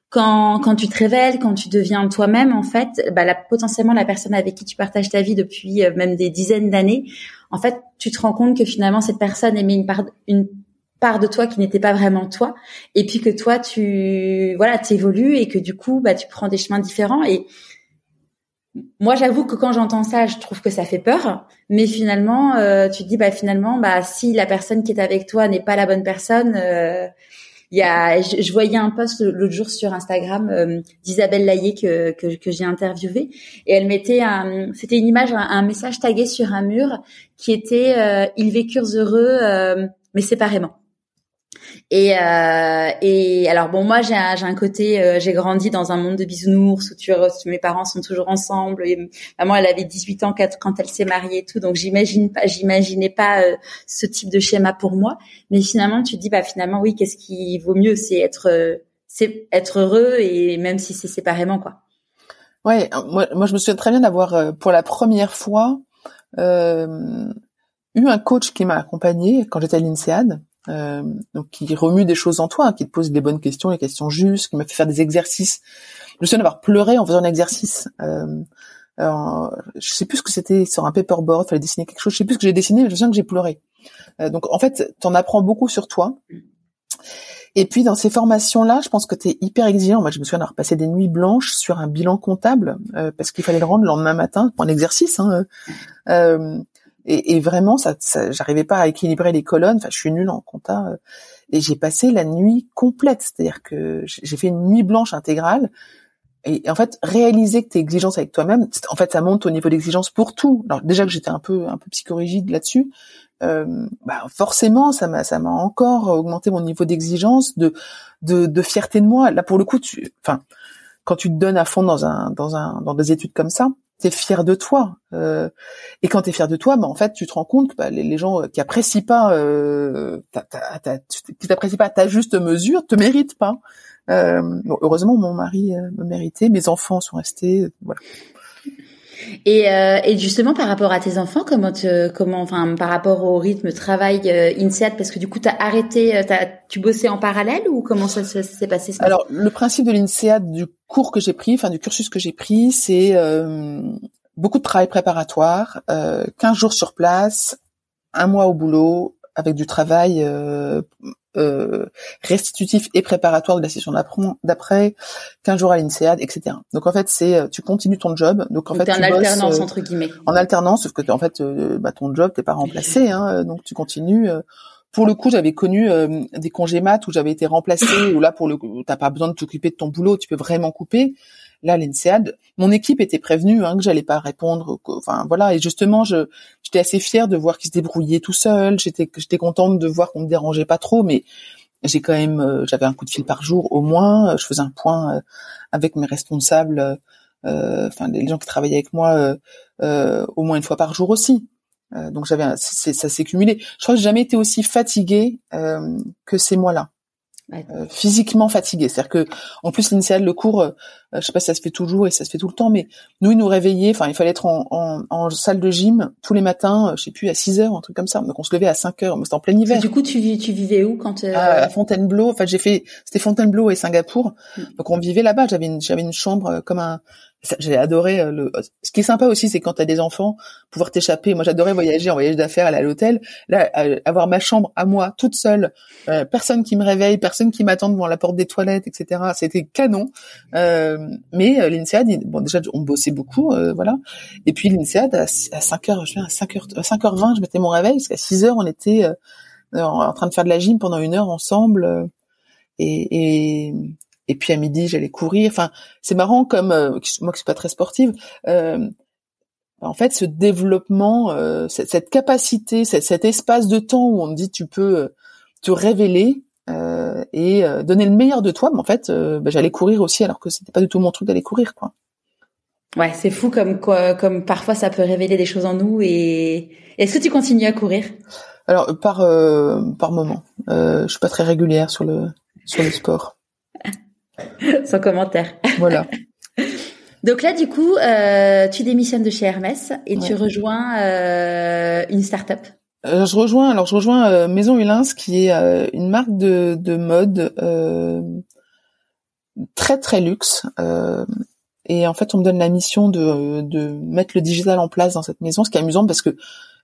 quand, quand tu te révèles, quand tu deviens toi-même, en fait, bah, la, potentiellement la personne avec qui tu partages ta vie depuis euh, même des dizaines d'années, en fait, tu te rends compte que finalement cette personne aimait une part, une part de toi qui n'était pas vraiment toi, et puis que toi, tu, voilà, t'évolues et que du coup, bah, tu prends des chemins différents. Et moi, j'avoue que quand j'entends ça, je trouve que ça fait peur. Mais finalement, euh, tu te dis, bah, finalement, bah, si la personne qui est avec toi n'est pas la bonne personne. Euh, il y a, je, voyais un post l'autre jour sur Instagram euh, d'Isabelle Laillé que, que, j'ai interviewé et elle mettait un, c'était une image, un, message tagué sur un mur qui était euh, ils vécurent heureux euh, mais séparément. Et, euh, et alors bon, moi j'ai un, j'ai un côté, euh, j'ai grandi dans un monde de bisounours où tu, mes parents sont toujours ensemble. Et maman, elle avait 18 ans quand elle s'est mariée et tout, donc j'imagine pas, j'imaginais pas euh, ce type de schéma pour moi. Mais finalement, tu te dis bah finalement oui, qu'est-ce qui vaut mieux, c'est être, euh, c'est être heureux et même si c'est séparément quoi. Ouais, moi, moi je me souviens très bien d'avoir pour la première fois eu un coach qui m'a accompagné quand j'étais à l'INSEAD euh, donc qui remue des choses en toi, qui te pose des bonnes questions, les questions justes, qui m'a fait faire des exercices. Je me souviens d'avoir pleuré en faisant un exercice. Euh, alors, je sais plus ce que c'était sur un paperboard, fallait dessiner quelque chose. Je sais plus ce que j'ai dessiné, mais je sens que j'ai pleuré. Euh, donc en fait, tu en apprends beaucoup sur toi. Et puis dans ces formations-là, je pense que tu es hyper exigeant. Moi, je me souviens d'avoir passé des nuits blanches sur un bilan comptable euh, parce qu'il fallait le rendre le lendemain matin pour un exercice. Hein, euh, et, et vraiment, ça, ça j'arrivais pas à équilibrer les colonnes. Enfin, je suis nulle en compta. Euh, et j'ai passé la nuit complète, c'est-à-dire que j'ai fait une nuit blanche intégrale. Et, en fait, réaliser que tu es exigeante avec toi-même, en fait, ça monte au niveau d'exigence pour tout. Alors déjà que j'étais un peu un peu psychorigide là-dessus, euh, bah forcément, ça m'a ça m'a encore augmenté mon niveau d'exigence, de, de de fierté de moi. Là, pour le coup, tu, enfin, quand tu te donnes à fond dans un dans un dans des études comme ça, t'es fier de toi. Euh, et quand t'es fier de toi, bah, en fait, tu te rends compte que bah, les, gens qui apprécient pas, euh, qui t'apprécient pas ta juste mesure, te méritent pas. Euh, heureusement, mon mari euh, me méritait, mes enfants sont restés, voilà. Et, euh, et, justement, par rapport à tes enfants, comment, comment, enfin, par rapport au rythme travail euh, INSEAD, parce que du coup, tu as arrêté, euh, tu bossais en parallèle ou comment ça, s'est passé Alors, le principe de l'INSEAD, du cours que j'ai pris, enfin, du cursus que j'ai pris, c'est euh, beaucoup de travail préparatoire, euh, 15 jours sur place, un mois au boulot, avec du travail euh, euh, restitutif et préparatoire de la session d'après, 15 jours à l'INSEAD, etc. Donc en fait, c'est euh, tu continues ton job. Donc en fait, tu en alternance entre guillemets. En alternance, sauf que en fait, bah, ton job t'es pas remplacé, hein, donc tu continues. Pour le coup, j'avais connu des congés maths où j'avais été remplacée, où là, pour le coup, t'as pas besoin de t'occuper de ton boulot, tu peux vraiment couper là l'INSEAD, mon équipe était prévenue hein, que j'allais pas répondre. Enfin voilà, et justement, je j'étais assez fière de voir qu'ils se débrouillaient tout seuls. J'étais j'étais contente de voir qu'on me dérangeait pas trop, mais j'ai quand même euh, j'avais un coup de fil par jour au moins. Je faisais un point euh, avec mes responsables, euh, enfin les gens qui travaillaient avec moi au moins une fois par jour aussi. donc j'avais ça s'est cumulé. Je crois que j'ai jamais été aussi fatiguée que ces mois-là. Euh, physiquement fatigué. C'est-à-dire que, en plus, l'initial, le cours, euh, je sais pas si ça se fait toujours et ça se fait tout le temps, mais nous, ils nous réveillaient, enfin, il fallait être en, en, en, salle de gym tous les matins, euh, je sais plus, à 6 heures, un truc comme ça. Donc, on se levait à 5 heures, mais c'était en plein hiver. du coup, tu, tu vivais où quand à, Fontainebleau. Enfin, j'ai fait, c'était Fontainebleau et Singapour. Mm. Donc, on vivait là-bas. J'avais une, j'avais une chambre comme un, j'ai adoré euh, le. Ce qui est sympa aussi, c'est quand t'as des enfants, pouvoir t'échapper. Moi, j'adorais voyager en voyage d'affaires, aller à l'hôtel. Là, avoir ma chambre à moi, toute seule, euh, personne qui me réveille, personne qui m'attend devant la porte des toilettes, etc. C'était canon. Euh, mais euh, l'INSEAD, bon, déjà, on bossait beaucoup, voilà. Et puis l'INSEAD, à, 5 heures, je à 5 heures, 5h20, je mettais mon réveil, parce qu'à 6 heures, on était en train de faire de la gym pendant une heure ensemble. et, et et puis à midi j'allais courir. Enfin, c'est marrant comme euh, moi qui suis pas très sportive. Euh, en fait, ce développement, euh, cette, capacité, cet, espace de temps où on dit tu peux te révéler et donner le meilleur de toi, mais en fait, bah, j'allais courir aussi alors que c'était pas du tout mon truc d'aller courir, quoi. Ouais, c'est fou comme quoi, comme parfois ça peut révéler des choses en nous. Et est-ce que tu continues à courir? Alors par par moment, je suis pas très régulière sur le sur le sport. Sans commentaire. Voilà. Donc là, du coup, euh, tu démissionnes de chez Hermès et tu rejoins euh, une start-up. Euh, je rejoins, alors je rejoins Maison Hulins, qui est une marque de, de mode très très luxe. et en fait, on me donne la mission de, de mettre le digital en place dans cette maison, ce qui est amusant parce que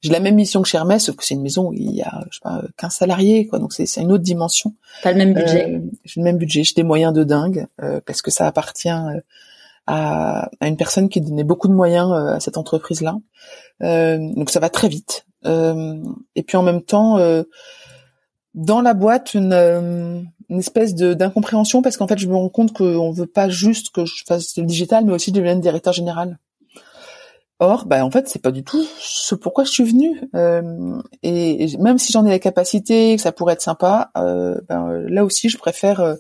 j'ai la même mission que chez Hermès, sauf que c'est une maison où il y a, je sais pas, 15 salariés, quoi. Donc c'est, c'est une autre dimension. Pas le même budget. Euh, j'ai le même budget, j'ai des moyens de dingue, euh, parce que ça appartient euh, à, à, une personne qui donnait beaucoup de moyens à cette entreprise-là. donc ça va très vite. et puis en même temps, dans la boîte, une, une espèce de, d'incompréhension, parce qu'en fait, je me rends compte qu'on veut pas juste que je fasse le digital, mais aussi que je devienne directeur général. Or, bah, en fait, c'est pas du tout ce pourquoi je suis venue. Euh, et, même si j'en ai la capacité, que ça pourrait être sympa, euh, ben, là aussi, je préfère euh,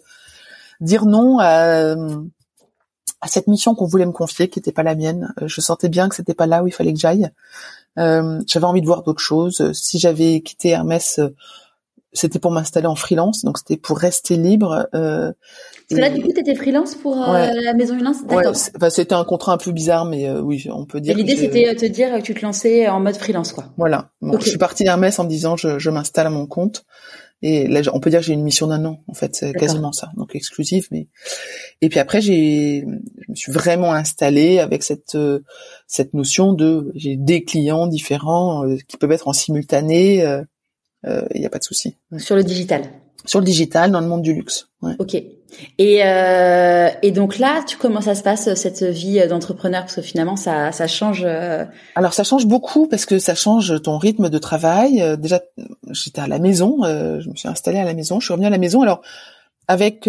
dire non à, à cette mission qu'on voulait me confier, qui n'était pas la mienne. Je sentais bien que c'était pas là où il fallait que j'aille. j'avais envie de voir d'autres choses. Si j'avais quitté Hermès c'était pour m'installer en freelance, donc c'était pour rester libre. Euh, Parce que là, du coup, tu étais freelance pour euh, la Maison Hulin Ouais, enfin, c'était un contrat un peu bizarre, mais euh, oui, on peut dire. L'idée, c'était de te dire que tu te lançais en mode freelance, quoi. Voilà. Bon, Je suis partie d'Hermès en me disant, je, je m'installe à mon compte. Et là, on peut dire que j'ai une mission d'un an, en fait, c'est quasiment ça, donc exclusive. Mais et puis après, j'ai, je me suis vraiment installée avec cette euh, cette notion de, j'ai des clients différents euh, qui peuvent être en simultané il euh, n'y a pas de souci. Sur le digital. Sur le digital, dans le monde du luxe. Ouais. Ok. Et, euh, et donc là, tu comment ça se passe cette vie d'entrepreneur? Parce que finalement ça ça change. Euh... Alors ça change beaucoup parce que ça change ton rythme de travail. Euh, déjà, j'étais à la maison, euh, je me suis installée à la maison, je suis revenue à la maison. Alors avec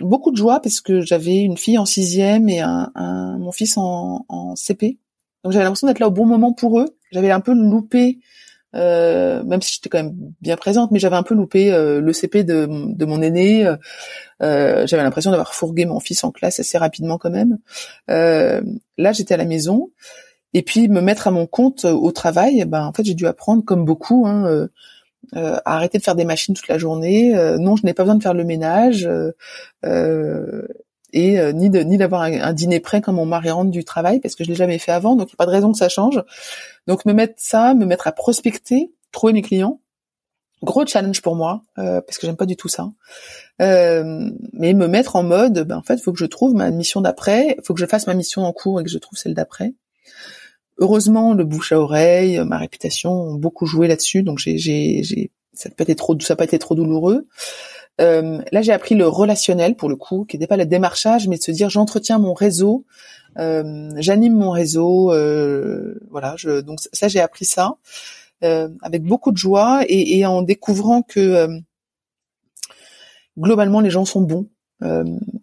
beaucoup de joie parce que j'avais une fille en sixième et un, un mon fils en, en CP. Donc j'avais l'impression d'être là au bon moment pour eux. J'avais un peu loupé euh, même si j'étais quand même bien présente, mais j'avais un peu loupé euh, le CP de, de mon aîné. Euh, j'avais l'impression d'avoir fourgué mon fils en classe assez rapidement quand même. là, j'étais à la maison. Et puis me mettre à mon compte au travail, ben en fait j'ai dû apprendre comme beaucoup hein, à arrêter de faire des machines toute la journée. non, je n'ai pas besoin de faire le ménage et euh, ni de ni d'avoir un, dîner prêt quand mon mari rentre du travail parce que je l'ai jamais fait avant donc il n'y a pas de raison que ça change. Donc me mettre ça me mettre à prospecter trouver mes clients gros challenge pour moi euh, parce que j'aime pas du tout ça euh, mais me mettre en mode ben en fait faut que je trouve ma mission d'après faut que je fasse ma mission en cours et que je trouve celle d'après. Heureusement le bouche à oreille ma réputation ont beaucoup joué là-dessus donc j'ai j'ai ça n'a pas été trop ça n'a pas été trop douloureux euh, là, j'ai appris le relationnel pour le coup, qui n'était pas le démarchage, mais de se dire j'entretiens mon réseau, euh, j'anime mon réseau, euh, voilà. Je, donc ça, j'ai appris ça euh, avec beaucoup de joie et, et en découvrant que euh, globalement les gens sont bons.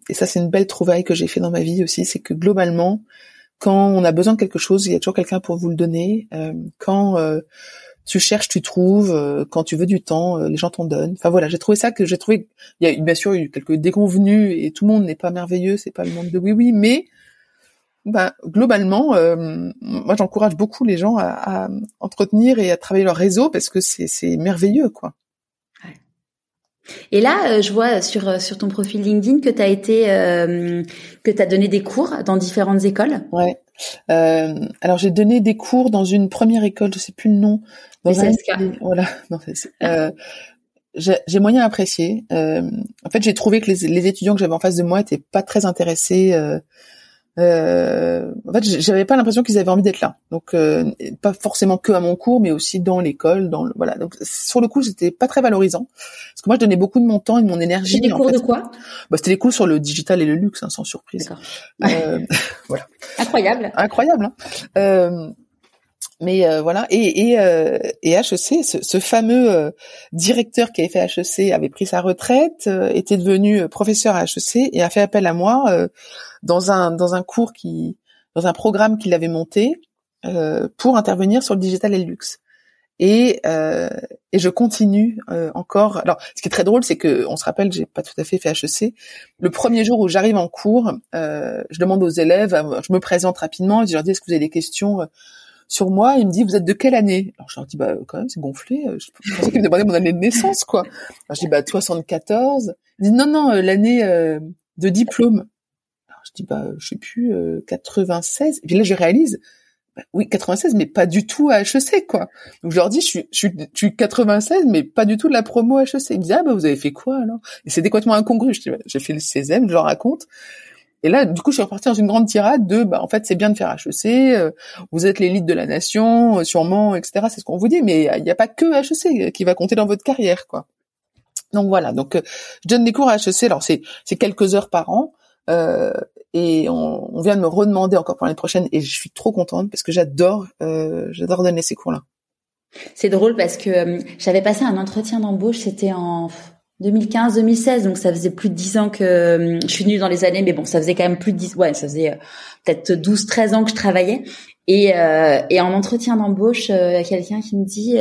et ça, c'est une belle trouvaille que j'ai fait dans ma vie aussi, c'est que globalement, quand on a besoin de quelque chose, il y a toujours quelqu'un pour vous le donner. quand tu cherches, tu trouves. Euh, quand tu veux du temps, euh, les gens t'en donnent. Enfin voilà, j'ai trouvé ça que j'ai trouvé. Il y a bien sûr eu quelques déconvenus et tout le monde n'est pas merveilleux. C'est pas le monde de oui oui, mais bah, globalement, euh, moi j'encourage beaucoup les gens à, à, entretenir et à travailler leur réseau parce que c'est merveilleux quoi. Et là, je vois sur sur ton profil LinkedIn que tu as été que tu as donné des cours dans différentes écoles. Ouais. Euh, alors j'ai donné des cours dans une première école, je sais plus le nom. Dans un, voilà. euh, j'ai moyen apprécié. Euh, en fait, j'ai trouvé que les, les étudiants que j'avais en face de moi étaient pas très intéressés euh, en fait, j'avais pas l'impression qu'ils avaient envie d'être là. Donc, euh, pas forcément que à mon cours, mais aussi dans l'école, dans le, voilà. Donc, sur le coup, c'était pas très valorisant parce que moi, je donnais beaucoup de mon temps et de mon énergie. C'était des cours de quoi? Bah, C'était des cours sur le digital et le luxe, hein, sans surprise. Euh, voilà. Incroyable. Incroyable. Hein euh, mais euh, voilà, et, euh, et HEC, ce, ce fameux euh, directeur qui avait fait HEC avait pris sa retraite, était devenu professeur à HEC et a fait appel à moi dans un dans un cours qui dans un programme qu'il avait monté pour intervenir sur le digital et le luxe. Et, et je continue encore. Alors, ce qui est très drôle, c'est que on se rappelle, j'ai pas tout à fait fait HEC. Le premier jour où j'arrive en cours, je demande aux élèves, je me présente rapidement, je leur dis est-ce que vous avez des questions sur moi. Il me dit, vous êtes de quelle année? Alors je leur dis, bah quand même, c'est gonflé. Euh, je pensais qu'il me demandait mon année de naissance, quoi. Alors je dis, bah 74. Il dit, non, non, euh, l'année euh, de diplôme. Alors je dis, bah je sais plus, 96. Et puis là, je réalise, bah, oui, 96, mais pas du tout à HEC, quoi. Donc je leur dis, je suis, je suis, je suis 96, mais pas du tout de la promo HEC. Ils me disent, ah bah vous avez fait quoi alors? Et c'est complètement incongru. Je dis, bah, j'ai fait le 16e, je leur raconte. Et là, du coup, je suis repartie dans une grande tirade de, bah, en fait, c'est bien de faire HEC, euh, vous êtes l'élite de la nation, euh, sûrement, etc. C'est ce qu'on vous dit, mais il n'y a pas que HEC qui va compter dans votre carrière, quoi. Donc voilà. Donc, euh, je donne des cours à HEC. Alors c'est c'est quelques heures par an. et on, on, vient de me redemander encore pour l'année prochaine et je suis trop contente parce que j'adore j'adore donner ces cours là. C'est drôle parce que j'avais passé un entretien d'embauche, c'était en 2015-2016, donc ça faisait plus de 10 ans que euh, je suis venue dans les années, mais bon, ça faisait quand même plus de 10, ouais, ça faisait euh, peut-être 12-13 ans que je travaillais. Et, euh, et en entretien d'embauche, il y a quelqu'un qui me dit,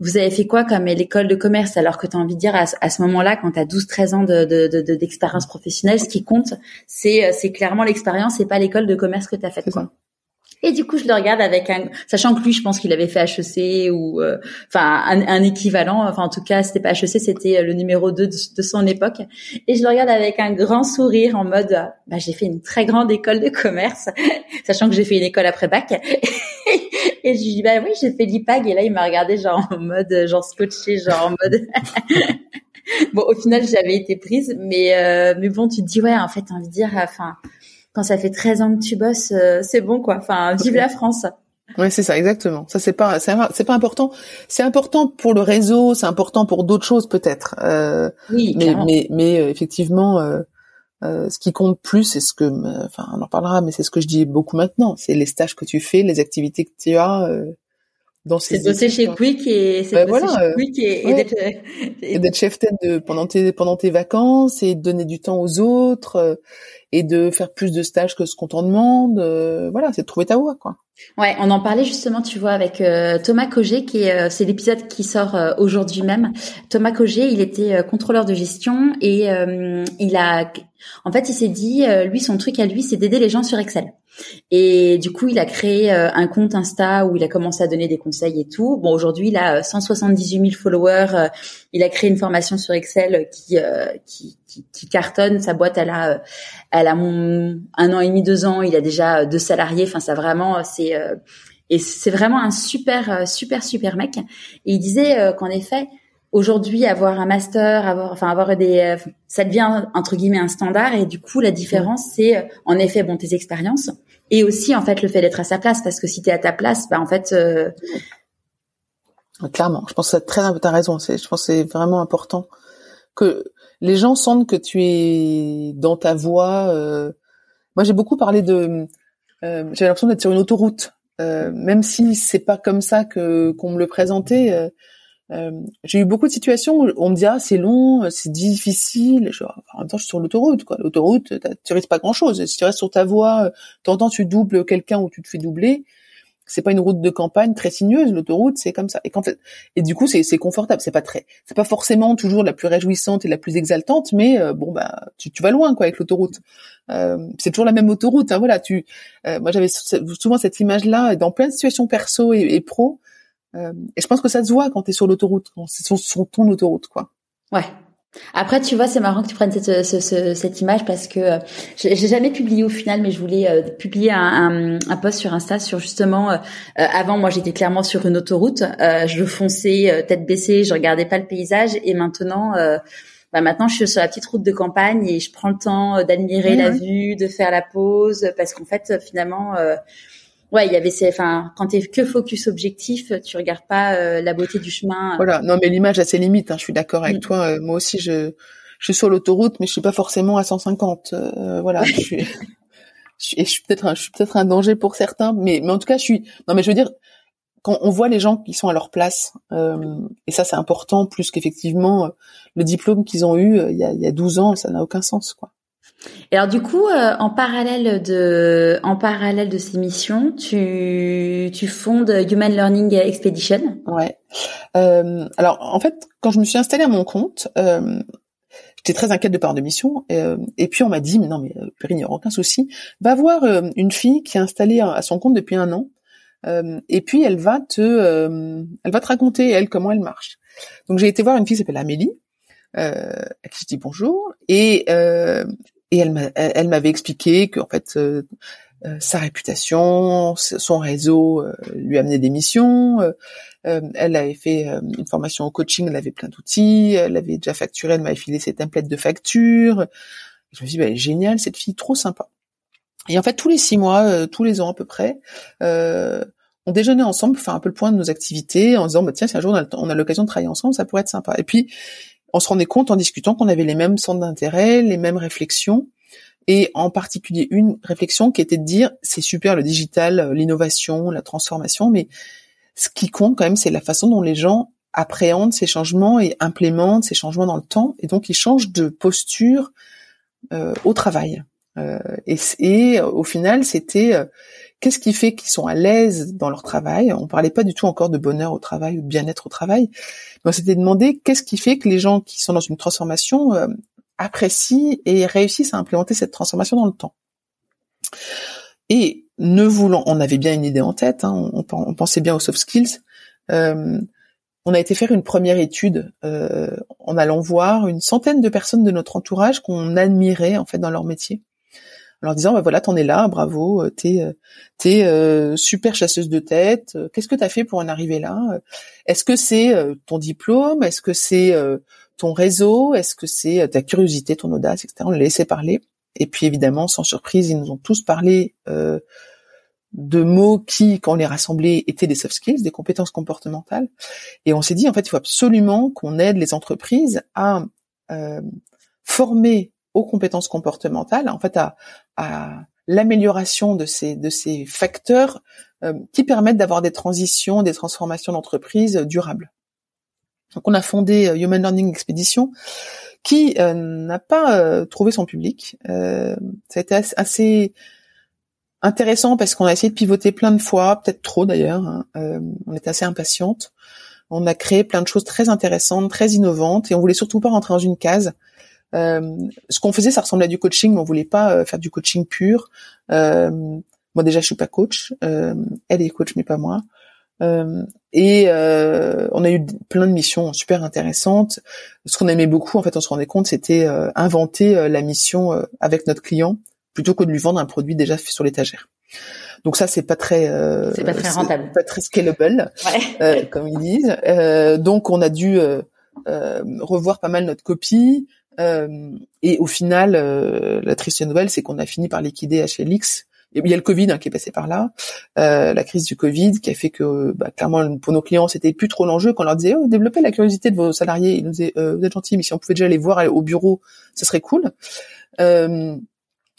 vous avez fait quoi comme l'école de commerce? Alors que tu as envie de dire, à, ce moment-là, quand tu as 12-13 ans d'expérience de, de, professionnelle, ce qui compte, c'est clairement l'expérience et pas l'école de commerce que tu as faite. Quoi. Et du coup, je le regarde avec un, sachant que lui, je pense qu'il avait fait HEC ou, euh, enfin, un, équivalent. Enfin, en tout cas, c'était pas HEC, c'était euh, le numéro 2 de, son époque. Et je le regarde avec un grand sourire en mode, bah, j'ai fait une très grande école de commerce, sachant que j'ai fait une école après bac. et je lui dis, bah oui, j'ai fait l'IPAG. Et là, il m'a regardé genre en mode, genre scotché, genre en mode. bon, au final, j'avais été prise, mais euh, mais bon, tu te dis ouais, en fait, envie de dire, enfin quand ça fait 13 ans que tu bosses, euh, c'est bon quoi. Enfin, vive la France. Oui, c'est ça, exactement. Ça, c'est pas, c'est pas important. C'est important pour le réseau, c'est important pour d'autres choses peut-être. Euh, oui, mais, mais, mais euh, effectivement, euh, euh, ce qui compte plus, c'est ce que, enfin, on en parlera, mais c'est ce que je dis beaucoup maintenant. C'est les stages que tu fais, les activités que tu as. Dans ces c'est bosser chez Quick et c'est ben chez Quick et, et d'être chef tête de pendant tes pendant tes vacances et de donner du temps aux autres et de faire plus de stages que ce qu'on t'en demande. Euh, voilà, c'est de trouver ta voie, quoi. Ouais, on en parlait justement, tu vois, avec euh, Thomas Cogé, qui euh, c'est l'épisode qui sort aujourd'hui même. Thomas Cogé, il était contrôleur de gestion et il a, en fait, il s'est dit, lui, son truc à lui, c'est d'aider les gens sur Excel. Et du coup, il a créé un compte Insta où il a commencé à donner des conseils et tout. Bon, aujourd'hui, il a 178 000 followers. il a créé une formation sur Excel qui, qui, qui, qui cartonne. Sa boîte, elle a, elle a un an et demi, deux ans. Il a déjà deux salariés. Enfin, ça vraiment, c'est euh, et c'est vraiment un super, euh, super, super mec. Et il disait euh, qu'en effet, aujourd'hui, avoir un master, avoir, enfin, avoir des, ça devient entre guillemets un standard. Et du coup, la différence, c'est en effet, bon, tes expériences et aussi en fait le fait d'être à sa place, parce que si tu es à ta place, bah en fait. Clairement, je pense que c'est très, t'as raison. C'est, je pense que c'est vraiment important que les gens sentent que tu es dans ta voie. Euh... Moi, j'ai beaucoup parlé de. Euh, J'avais l'impression d'être sur une autoroute, euh, même si c'est pas comme ça que qu'on me le présentait. Euh, euh, j'ai eu beaucoup de situations où on me dit ah c'est long, c'est difficile. Je, en même temps, je suis sur l'autoroute. quoi. L'autoroute, tu risques pas grand chose. Si tu restes sur ta voie, t'entends tu doubles quelqu'un ou tu te fais doubler c'est pas une route de campagne très sinueuse l'autoroute c'est comme ça et fait et du coup c'est confortable c'est pas très c'est pas forcément toujours la plus réjouissante et la plus exaltante mais euh, bon bah tu, tu vas loin quoi avec l'autoroute euh, c'est toujours la même autoroute hein, voilà tu euh, moi j'avais souvent cette image là dans plein de situations perso et, pro euh, et je pense que ça se voit quand tu es sur l'autoroute quand c'est sur, sur ton autoroute quoi ouais après, tu vois, c'est marrant que tu prennes cette, cette, cette image parce que euh, j'ai jamais publié au final, mais je voulais euh, publier un, un, un, post sur Insta sur justement. Euh, avant, moi, j'étais clairement sur une autoroute. je fonçais tête baissée, je regardais pas le paysage, et maintenant bah maintenant je suis sur la petite route de campagne et je prends le temps d'admirer la vue, de faire la pause, parce qu'en fait finalement ouais, il y avait ces, enfin, quand t'es que focus objectif, tu regardes pas euh, la beauté du chemin. Voilà, non, mais l'image a ses limites. Hein, je suis d'accord avec mm. toi. Euh, moi aussi, je, je suis sur l'autoroute, mais je suis pas forcément à 150. Euh, voilà, je suis, je suis, peut-être, je suis peut-être un danger pour certains, mais, mais en tout cas, je suis. Non, mais je veux dire, quand on voit les gens qui sont à leur place, et ça, c'est important, plus qu'effectivement le diplôme qu'ils ont eu il y a, il y a 12 ans, ça n'a aucun sens, quoi. Et alors du coup, euh, en parallèle de, en parallèle de ces missions, tu, tu fondes Human Learning Expedition. Ouais. Euh, alors en fait, quand je me suis installée à mon compte, euh, j'étais très inquiète de part de mission. Euh, et puis on m'a dit, mais non, mais Perrine, il n'y aura aucun souci. Va voir une fille qui est installée à son compte depuis un an. et puis elle va te, elle va te raconter elle comment elle marche. Donc j'ai été voir une fille qui s'appelle Amélie. Euh, à qui je dis bonjour et euh, et elle m'avait expliqué qu'en fait euh, euh, sa réputation, son réseau euh, lui amenait des missions. elle avait fait une formation au coaching, elle avait plein d'outils, elle avait déjà facturé, elle m'avait filé ses templates de facture. Je me suis dit, bah, géniale, cette fille, trop sympa. Et en fait, tous les six mois, tous les ans à peu près, on déjeunait ensemble, faire un peu le point de nos activités, en disant, bah, tiens, si un jour on a l'occasion de travailler ensemble, ça pourrait être sympa. Et puis, on se rendait compte en discutant qu'on avait les mêmes centres d'intérêt, les mêmes réflexions, et en particulier une réflexion qui était de dire c'est super le digital, euh, l'innovation, la transformation, mais ce qui compte quand même c'est la façon dont les gens appréhendent ces changements et implémentent ces changements dans le temps, et donc ils changent de posture euh, au travail. Euh, et, au final, c'était Qu'est-ce qui fait qu'ils sont à l'aise dans leur travail? On parlait pas du tout encore de bonheur au travail ou de bien-être au travail. Mais on s'était demandé qu'est-ce qui fait que les gens qui sont dans une transformation euh, apprécient et réussissent à implémenter cette transformation dans le temps? Et ne voulant, on avait bien une idée en tête, hein, on, pensait bien aux soft skills. Euh, on a été faire une première étude euh, en allant voir une centaine de personnes de notre entourage qu'on admirait en fait dans leur métier en leur disant bah voilà t'en es là bravo euh, t'es euh, t'es euh, super chasseuse de tête qu'est-ce que t'as fait pour en arriver là est-ce que c'est ton diplôme est-ce que c'est ton réseau est-ce que c'est ta curiosité ton audace etc on les laissait parler et puis évidemment sans surprise ils nous ont tous parlé de mots qui, quand on les rassemblait, étaient des soft skills, des compétences comportementales. Et on s'est dit, en fait, il faut absolument qu'on aide les entreprises à former aux compétences comportementales, en fait à, à l'amélioration de ces de ces facteurs euh, qui permettent d'avoir des transitions, des transformations d'entreprise durables. Donc on a fondé euh, Human Learning Expedition qui euh, n'a pas trouvé son public. ça a été assez, intéressant parce qu'on a essayé de pivoter plein de fois, peut-être trop d'ailleurs. Hein. on était assez impatiente. On a créé plein de choses très intéressantes, très innovantes, et on voulait surtout pas rentrer dans une case. Euh, ce qu'on faisait, ça ressemblait à du coaching, mais on voulait pas euh, faire du coaching pur. Euh, moi déjà, je suis pas coach. elle est coach, mais pas moi. et on a eu plein de missions super intéressantes. Ce qu'on aimait beaucoup, en fait, on se rendait compte, c'était inventer la mission avec notre client plutôt que de lui vendre un produit déjà fait sur l'étagère. Donc ça, c'est pas très, c'est pas très rentable, pas très scalable, ouais. comme ils disent. donc on a dû revoir pas mal notre copie, euh, et au final, euh, la triste nouvelle, c'est qu'on a fini par liquider HLX. Il y a le Covid hein, qui est passé par là, euh, la crise du Covid qui a fait que bah, clairement pour nos clients c'était plus trop l'enjeu quand on leur disait oh, développez la curiosité de vos salariés. Ils nous disaient euh, vous êtes gentils mais si on pouvait déjà les voir au bureau, ça serait cool. Euh,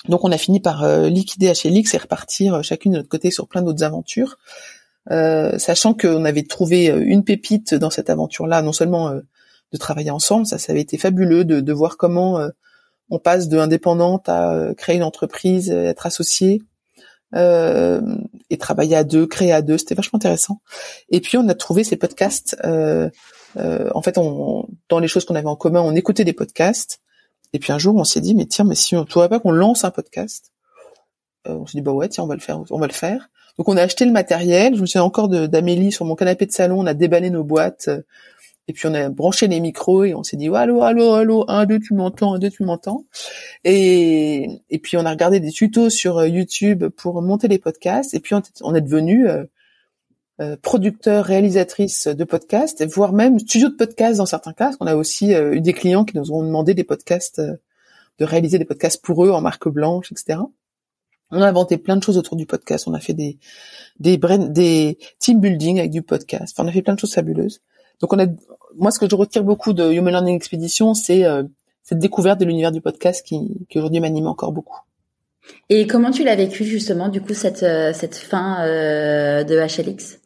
donc on a fini par liquider HLX et repartir chacune de notre côté sur plein d'autres aventures, sachant qu'on avait trouvé une pépite dans cette aventure-là, non seulement de travailler ensemble. Ça, ça avait été fabuleux de, de voir comment euh, on passe de indépendante à euh, créer une entreprise, euh, être associé et travailler à deux, créer à deux. C'était vachement intéressant. Et puis on a trouvé ces podcasts. en fait, dans les choses qu'on avait en commun, on écoutait des podcasts. Et puis un jour, on s'est dit, mais tiens, mais si on ne pas qu'on lance un podcast, on s'est dit bah ouais, tiens, on va le faire, on va le faire. Donc on a acheté le matériel. Je me souviens encore d'Amélie sur mon canapé de salon. On a déballé nos boîtes. Et puis on a branché les micros et on s'est dit allô allô allô un deux tu m'entends un deux tu m'entends et et puis on a regardé des tutos sur euh, YouTube pour monter les podcasts et puis on, est devenu euh, euh, producteurs, réalisatrices de podcasts, voire même studio de podcasts dans certains cas. On a aussi eu des clients qui nous ont demandé des podcasts, de réaliser des podcasts pour eux en marque blanche, etc. On a inventé plein de choses autour du podcast. On a fait des des des team building avec du podcast. Enfin, on a fait plein de choses fabuleuses. Donc on a, moi, ce que je retire beaucoup de Human Learning Expedition, c'est cette découverte de l'univers du podcast qui, qui aujourd'hui m'anime encore beaucoup. Et comment tu l'as vécu justement, du coup, cette cette fin de HLX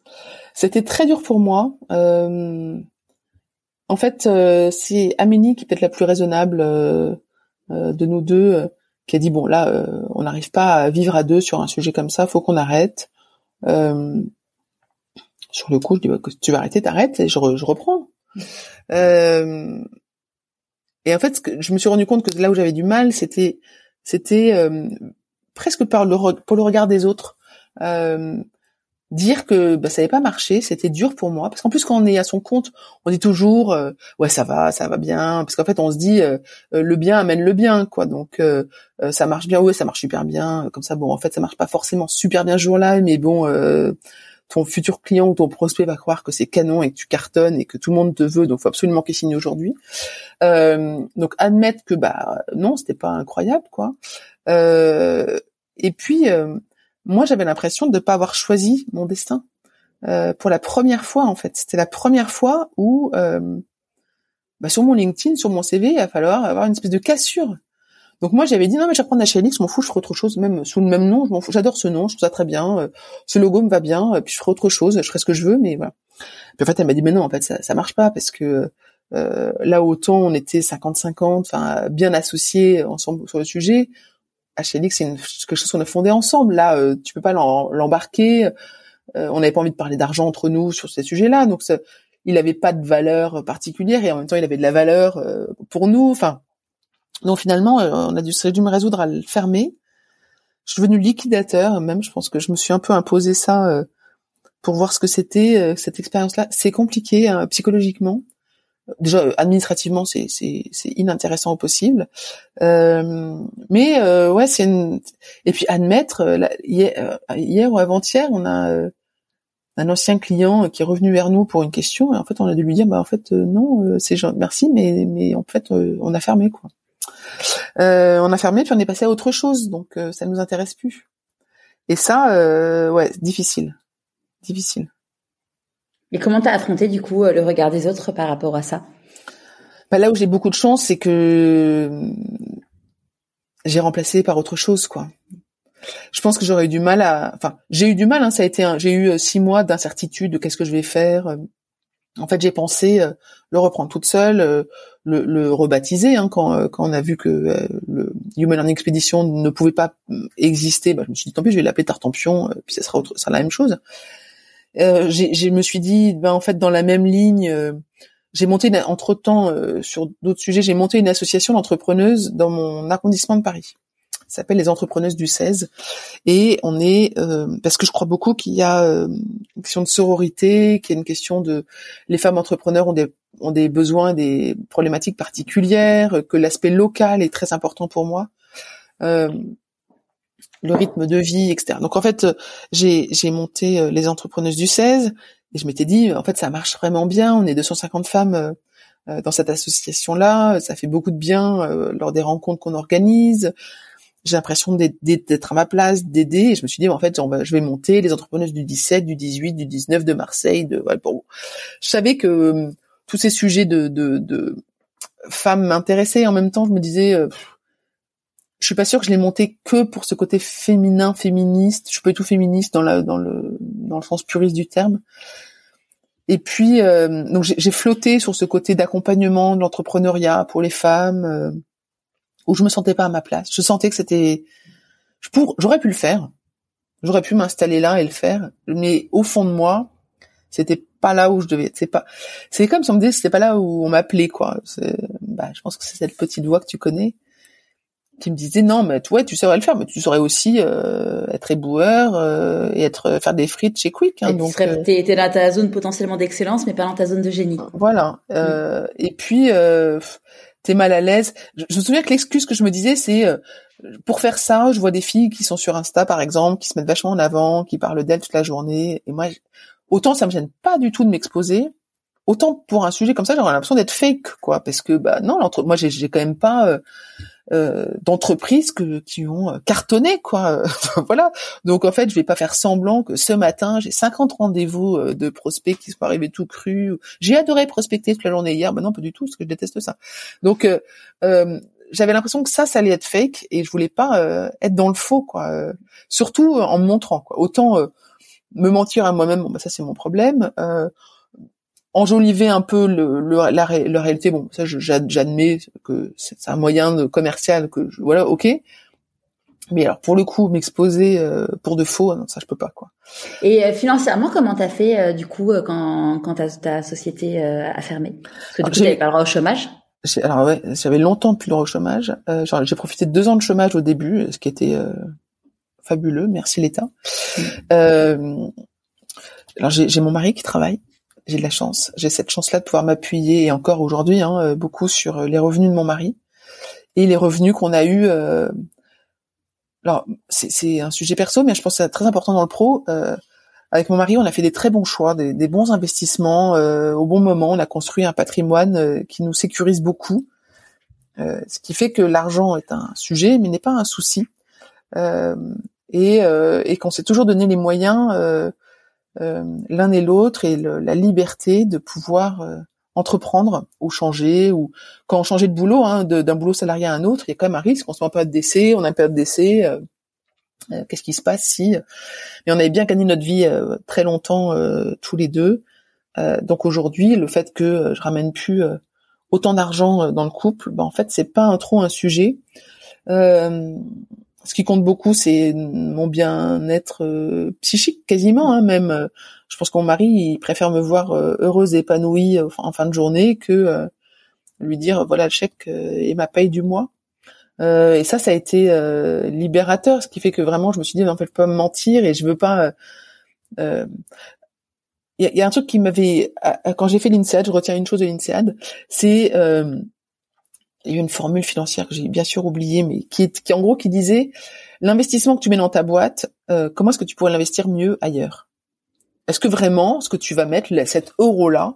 c'était très dur pour moi. Euh, en fait, euh, c'est Amélie qui est peut-être la plus raisonnable euh, de nous deux, qui a dit bon là, on n'arrive pas à vivre à deux sur un sujet comme ça, faut qu'on arrête. Sur le coup, je dis bah, tu vas arrêter, t'arrêtes, et je, je reprends. et en fait, je me suis rendu compte que là où j'avais du mal, c'était c'était presque par le pour le regard des autres. Euh, dire que bah, ça n'avait pas marché, c'était dur pour moi parce qu'en plus quand on est à son compte, on dit toujours euh, ouais ça va, ça va bien parce qu'en fait on se dit euh, euh, le bien amène le bien quoi. Donc ça marche bien, ouais, ça marche super bien comme ça bon en fait ça marche pas forcément super bien ce jour-là mais bon ton futur client ou ton prospect va croire que c'est canon et que tu cartonnes et que tout le monde te veut donc faut absolument qu'il signe aujourd'hui. donc admettre que bah non, c'était pas incroyable quoi. et puis moi j'avais l'impression de ne pas avoir choisi mon destin euh, pour la première fois en fait. C'était la première fois où euh, bah, sur mon LinkedIn, sur mon CV, il va falloir avoir une espèce de cassure. Donc moi j'avais dit non mais je vais prendre HLX, je m'en fous, je ferai autre chose, même sous le même nom, je m'en fous, j'adore ce nom, je trouve ça très bien, euh, ce logo me va bien, euh, puis je ferai autre chose, je ferai ce que je veux, mais voilà. Puis en fait elle m'a dit mais non en fait ça, ça marche pas parce que euh, là autant on était 50-50, enfin bien associés ensemble sur le sujet, HLX, c'est quelque chose qu'on a fondé ensemble. Là, euh, tu peux pas l'embarquer. Euh, on n'avait pas envie de parler d'argent entre nous sur ces sujets-là. Donc, il avait pas de valeur particulière et en même temps, il avait de la valeur euh, pour nous. Enfin, donc finalement, on a dû, dû me résoudre à le fermer. Je suis devenu liquidateur, même. Je pense que je me suis un peu imposé ça pour voir ce que c'était cette expérience-là. C'est compliqué hein, psychologiquement déjà administrativement c'est inintéressant au possible euh, mais euh, ouais c'est une et puis admettre euh, hier, ou avant-hier on a un ancien client qui est revenu vers nous pour une question et en fait on a dû lui dire bah en fait non c'est merci mais mais en fait on a fermé quoi on a fermé puis on est passé à autre chose donc ça nous intéresse plus et ça ouais difficile difficile et comment t'as affronté du coup euh, le regard des autres par rapport à ça? Bah, Là où j'ai beaucoup de chance, c'est que euh, j'ai remplacé par autre chose, quoi. Je pense que j'aurais eu du mal à, enfin, j'ai eu du mal. Hein, ça a été, un... j'ai eu euh, six mois d'incertitude de qu'est-ce que je vais faire. En fait, j'ai pensé le reprendre toute seule, le, le, rebaptiser hein, quand, quand on a vu que le Human Learning Expedition ne pouvait pas exister. Bah, je me suis dit tant pis, je vais l'appeler Tartampion, puis ça sera autre, ça sera la même chose. Euh, je me suis dit, ben en fait, dans la même ligne, euh, j'ai monté entre temps euh, sur d'autres sujets, j'ai monté une association d'entrepreneuses dans mon arrondissement de Paris. Ça s'appelle les entrepreneuses du 16 et on est parce que je crois beaucoup qu'il y a une question de sororité, qu'il y a une question de les femmes entrepreneurs ont des ont des besoins, des problématiques particulières, que l'aspect local est très important pour moi. Euh, le rythme de vie, etc. Donc en fait, j'ai monté euh, les entrepreneuses du 16 et je m'étais dit en fait ça marche vraiment bien. On est 250 femmes euh, euh, dans cette association-là, ça fait beaucoup de bien lors des rencontres qu'on organise. J'ai l'impression d'être à ma place, d'aider. Et je me suis dit en fait je vais monter les entrepreneuses du 17, du 18, du 19 de Marseille. De pour... Je savais que tous ces sujets de, femmes m'intéressaient. En même temps, je me disais je suis pas sûre que je l'ai monté que pour ce côté féminin, féministe. Je suis pas du tout féministe dans dans le dans le sens puriste du terme. Et puis euh, donc j'ai flotté sur ce côté d'accompagnement de l'entrepreneuriat pour les femmes euh, où je me sentais pas à ma place. Je sentais que c'était j'aurais pu le faire. J'aurais pu m'installer là et le faire, mais au fond de moi, c'était pas là où je devais. C'est pas. C'est comme si on me disait c'était pas là où on m'appelait quoi. Bah, je pense que c'est cette petite voix que tu connais qui me disait non mais ouais tu saurais le faire mais tu saurais aussi euh, être éboueur euh, et être faire des frites chez Quick hein, donc euh, t'es es là dans ta zone potentiellement d'excellence mais pas dans ta zone de génie voilà euh, et puis euh, t'es mal à l'aise je, me souviens que l'excuse que je me disais c'est pour faire ça je vois des filles qui sont sur Insta par exemple qui se mettent vachement en avant qui parlent d'elles toute la journée et moi autant ça me gêne pas du tout de m'exposer, autant pour un sujet comme ça, j'aurais l'impression d'être fake, quoi, parce que bah non, moi j'ai, quand même pas euh, euh, d'entreprises que qui ont euh, cartonné, quoi. voilà. Donc en fait, je vais pas faire semblant que ce matin j'ai 50 rendez-vous de prospects qui sont arrivés tout crus. J'ai adoré prospecter toute la journée hier, non pas du tout, parce que je déteste ça. Donc j'avais l'impression que ça, ça allait être fake et je voulais pas être dans le faux, quoi. surtout en me montrant, quoi. Autant me mentir à moi-même, bon, bah, ça c'est mon problème. Euh, enjoliver un peu le, le la, réalité. Bon, ça, j'admets que c'est un moyen de commercial que je, voilà, ok. Mais alors pour le coup, m'exposer euh, pour de faux, non, ça je peux pas quoi. Et euh, financièrement, comment t'as fait euh, du coup quand quand ta, ta société a fermé? Parce que du coup, t'avais pas le droit au chômage. Alors ouais, j'avais longtemps plus le droit au chômage. j'ai profité de deux ans de chômage au début, ce qui était fabuleux. Merci l'État. Mmh. alors j'ai mon mari qui travaille j'ai de la chance. J'ai cette chance-là de pouvoir m'appuyer, et encore aujourd'hui, hein, euh, beaucoup sur euh, les revenus de mon mari et les revenus qu'on a eus. Euh... Alors, c'est un sujet perso, mais je pense que c'est très important dans le pro. Euh, avec mon mari, on a fait des très bons choix, des, des bons investissements euh, au bon moment. On a construit un patrimoine qui nous sécurise beaucoup, ce qui fait que l'argent est un sujet, mais n'est pas un souci, et, et qu'on s'est toujours donné les moyens euh, l'un et l'autre et la liberté de pouvoir euh, entreprendre ou changer ou quand on changeait de boulot hein, d'un boulot salarié à un autre il y a quand même un risque. On se met en période d'essai on a une période d'essai euh, qu'est-ce qui se passe si mais on avait bien gagné notre vie très longtemps tous les deux. Donc aujourd'hui le fait que je ramène plus autant d'argent dans le couple ben en fait c'est pas un, trop un sujet ce qui compte beaucoup, c'est mon bien-être euh, psychique, quasiment. Hein, même, je pense que mon mari, il préfère me voir euh, heureuse, épanouie euh, en fin de journée que lui dire voilà le chèque et ma paye du mois. et ça, ça a été libérateur, ce qui fait que vraiment, je me suis dit, en fait, je peux pas me mentir et je veux pas. Il y, y, a un truc qui m'avait, quand j'ai fait l'INSEAD, je retiens une chose de l'INSEAD, c'est il y a une formule financière que j'ai bien sûr oubliée, mais qui est qui en gros qui disait l'investissement que tu mets dans ta boîte, euh, comment est-ce que tu pourrais l'investir mieux ailleurs? Est-ce que vraiment ce que tu vas mettre, cet euro là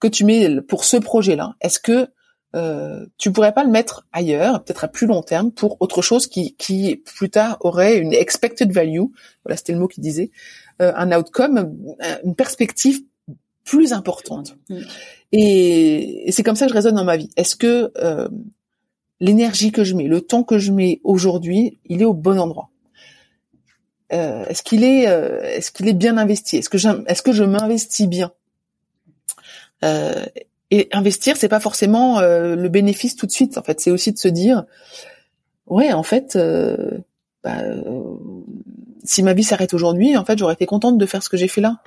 que tu mets pour ce projet-là, est-ce que euh, tu pourrais pas le mettre ailleurs, peut-être à plus long terme, pour autre chose qui, qui plus tard aurait une expected value, voilà c'était le mot qu'il disait, euh, un outcome, une perspective plus importante. Mm. Et, c'est comme ça que je raisonne dans ma vie. Est-ce que euh, l'énergie que je mets, le temps que je mets aujourd'hui, il est au bon endroit? Euh, Est-ce qu'il est, euh, est-ce qu'il est bien investi? Est-ce que est-ce que je m'investis bien? Et investir, c'est pas forcément le bénéfice tout de suite. En fait, c'est aussi de se dire, ouais, en fait. Bah, si ma vie s'arrête aujourd'hui, en fait, j'aurais été contente de faire ce que j'ai fait là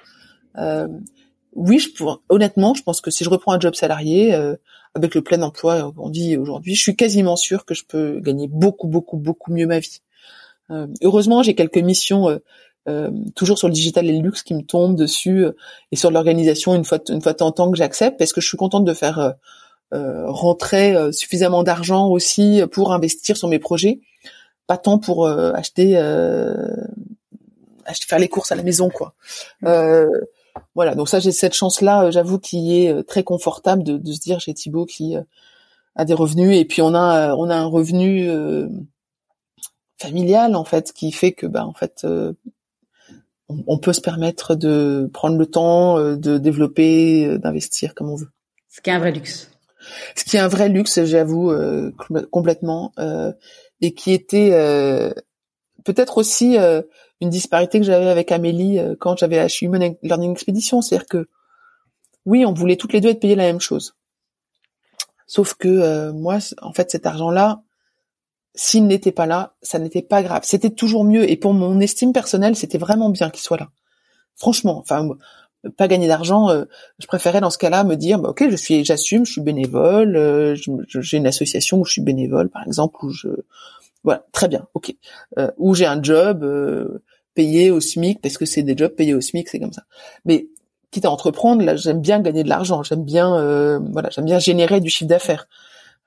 oui, je honnêtement, je pense que si je reprends un job salarié euh, avec le plein emploi, on dit aujourd'hui, je suis quasiment sûre que je peux gagner beaucoup, beaucoup, beaucoup mieux ma vie. Euh, heureusement, j'ai quelques missions euh, toujours sur le digital et le luxe qui me tombent dessus et sur l'organisation une fois une fois de temps que j'accepte parce que je suis contente de faire rentrer suffisamment d'argent aussi pour investir sur mes projets, pas tant pour acheter, acheter faire les courses à la maison quoi. Euh, voilà, donc ça j'ai cette chance-là, euh, j'avoue, qui est euh, très confortable de, de se dire j'ai Thibaut qui euh, a des revenus et puis on a on a un revenu familial en fait qui fait que bah en fait on, peut se permettre de prendre le temps de développer, d'investir comme on veut. Ce qui est un vrai luxe. Ce qui est un vrai luxe, j'avoue complètement, et qui était peut-être aussi une disparité que j'avais avec Amélie euh, quand j'avais Human Learning Expedition, c'est-à-dire que oui, on voulait toutes les deux être payées la même chose. Sauf que euh, moi, en fait, cet argent-là, s'il n'était pas là, ça n'était pas grave. C'était toujours mieux. Et pour mon estime personnelle, c'était vraiment bien qu'il soit là. Franchement, enfin, pas gagner d'argent, euh, je préférais dans ce cas-là me dire, bah, ok, je suis, j'assume, je suis bénévole, j'ai une association où je suis bénévole, par exemple, où je, voilà, très bien, ok. Euh, où j'ai un job, payé au SMIC parce que c'est des jobs payés au SMIC, c'est comme ça. Mais quitte à entreprendre, là, j'aime bien gagner de l'argent, j'aime bien, euh, voilà, j'aime bien générer du chiffre d'affaires.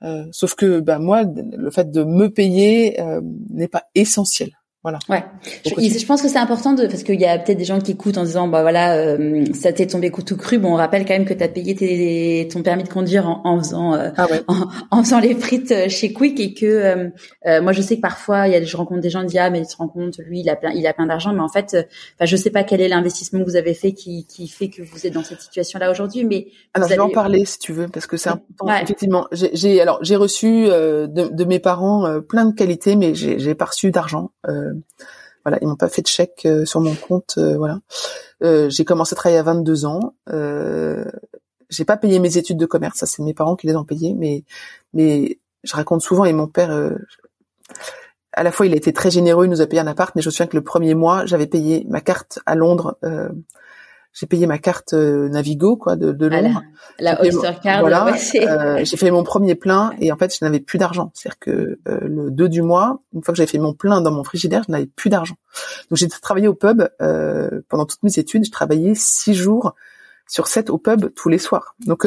Euh, sauf que, ben moi, le fait de me payer euh, n'est pas essentiel. Voilà. Ouais. Je, pense que c'est important de parce qu'il y a peut-être des gens qui écoutent en disant bah voilà euh, ça t'est tombé coup tout cru. Bon, on rappelle quand même que tu as payé tes, ton permis de conduire en, en faisant euh, ah en, faisant les frites euh, chez Quick et que euh, moi je sais que parfois il y a je rencontre des gens qui disent ah mais tu te rends compte lui il a plein il a plein d'argent mais en fait enfin je sais pas quel est l'investissement que vous avez fait qui qui fait que vous êtes dans cette situation là aujourd'hui mais alors je vais en parler si tu veux parce que c'est important. Effectivement, j'ai alors j'ai reçu de, de, mes parents plein de qualités mais j'ai j'ai pas reçu d'argent. Euh, voilà, ils m'ont pas fait de chèque euh, sur mon compte. Euh, voilà, j'ai commencé à travailler à 22 ans. Euh, j'ai pas payé mes études de commerce, ça c'est mes parents qui les ont payées, mais mais je raconte souvent et mon père, à la fois il a été très généreux, il nous a payé un appart, mais je me souviens que le premier mois j'avais payé ma carte à Londres j'ai payé ma carte euh, Navigo quoi de, de Londres. la, Oyster Card. Voilà. euh, j'ai fait mon premier plein et en fait je n'avais plus d'argent. C'est-à-dire que euh, le 2 du mois, une fois que j'avais fait mon plein dans mon frigidaire, je n'avais plus d'argent. Donc j'ai travaillé au pub euh, pendant toutes mes études. Je travaillais six jours sur sept au pub tous les soirs. Donc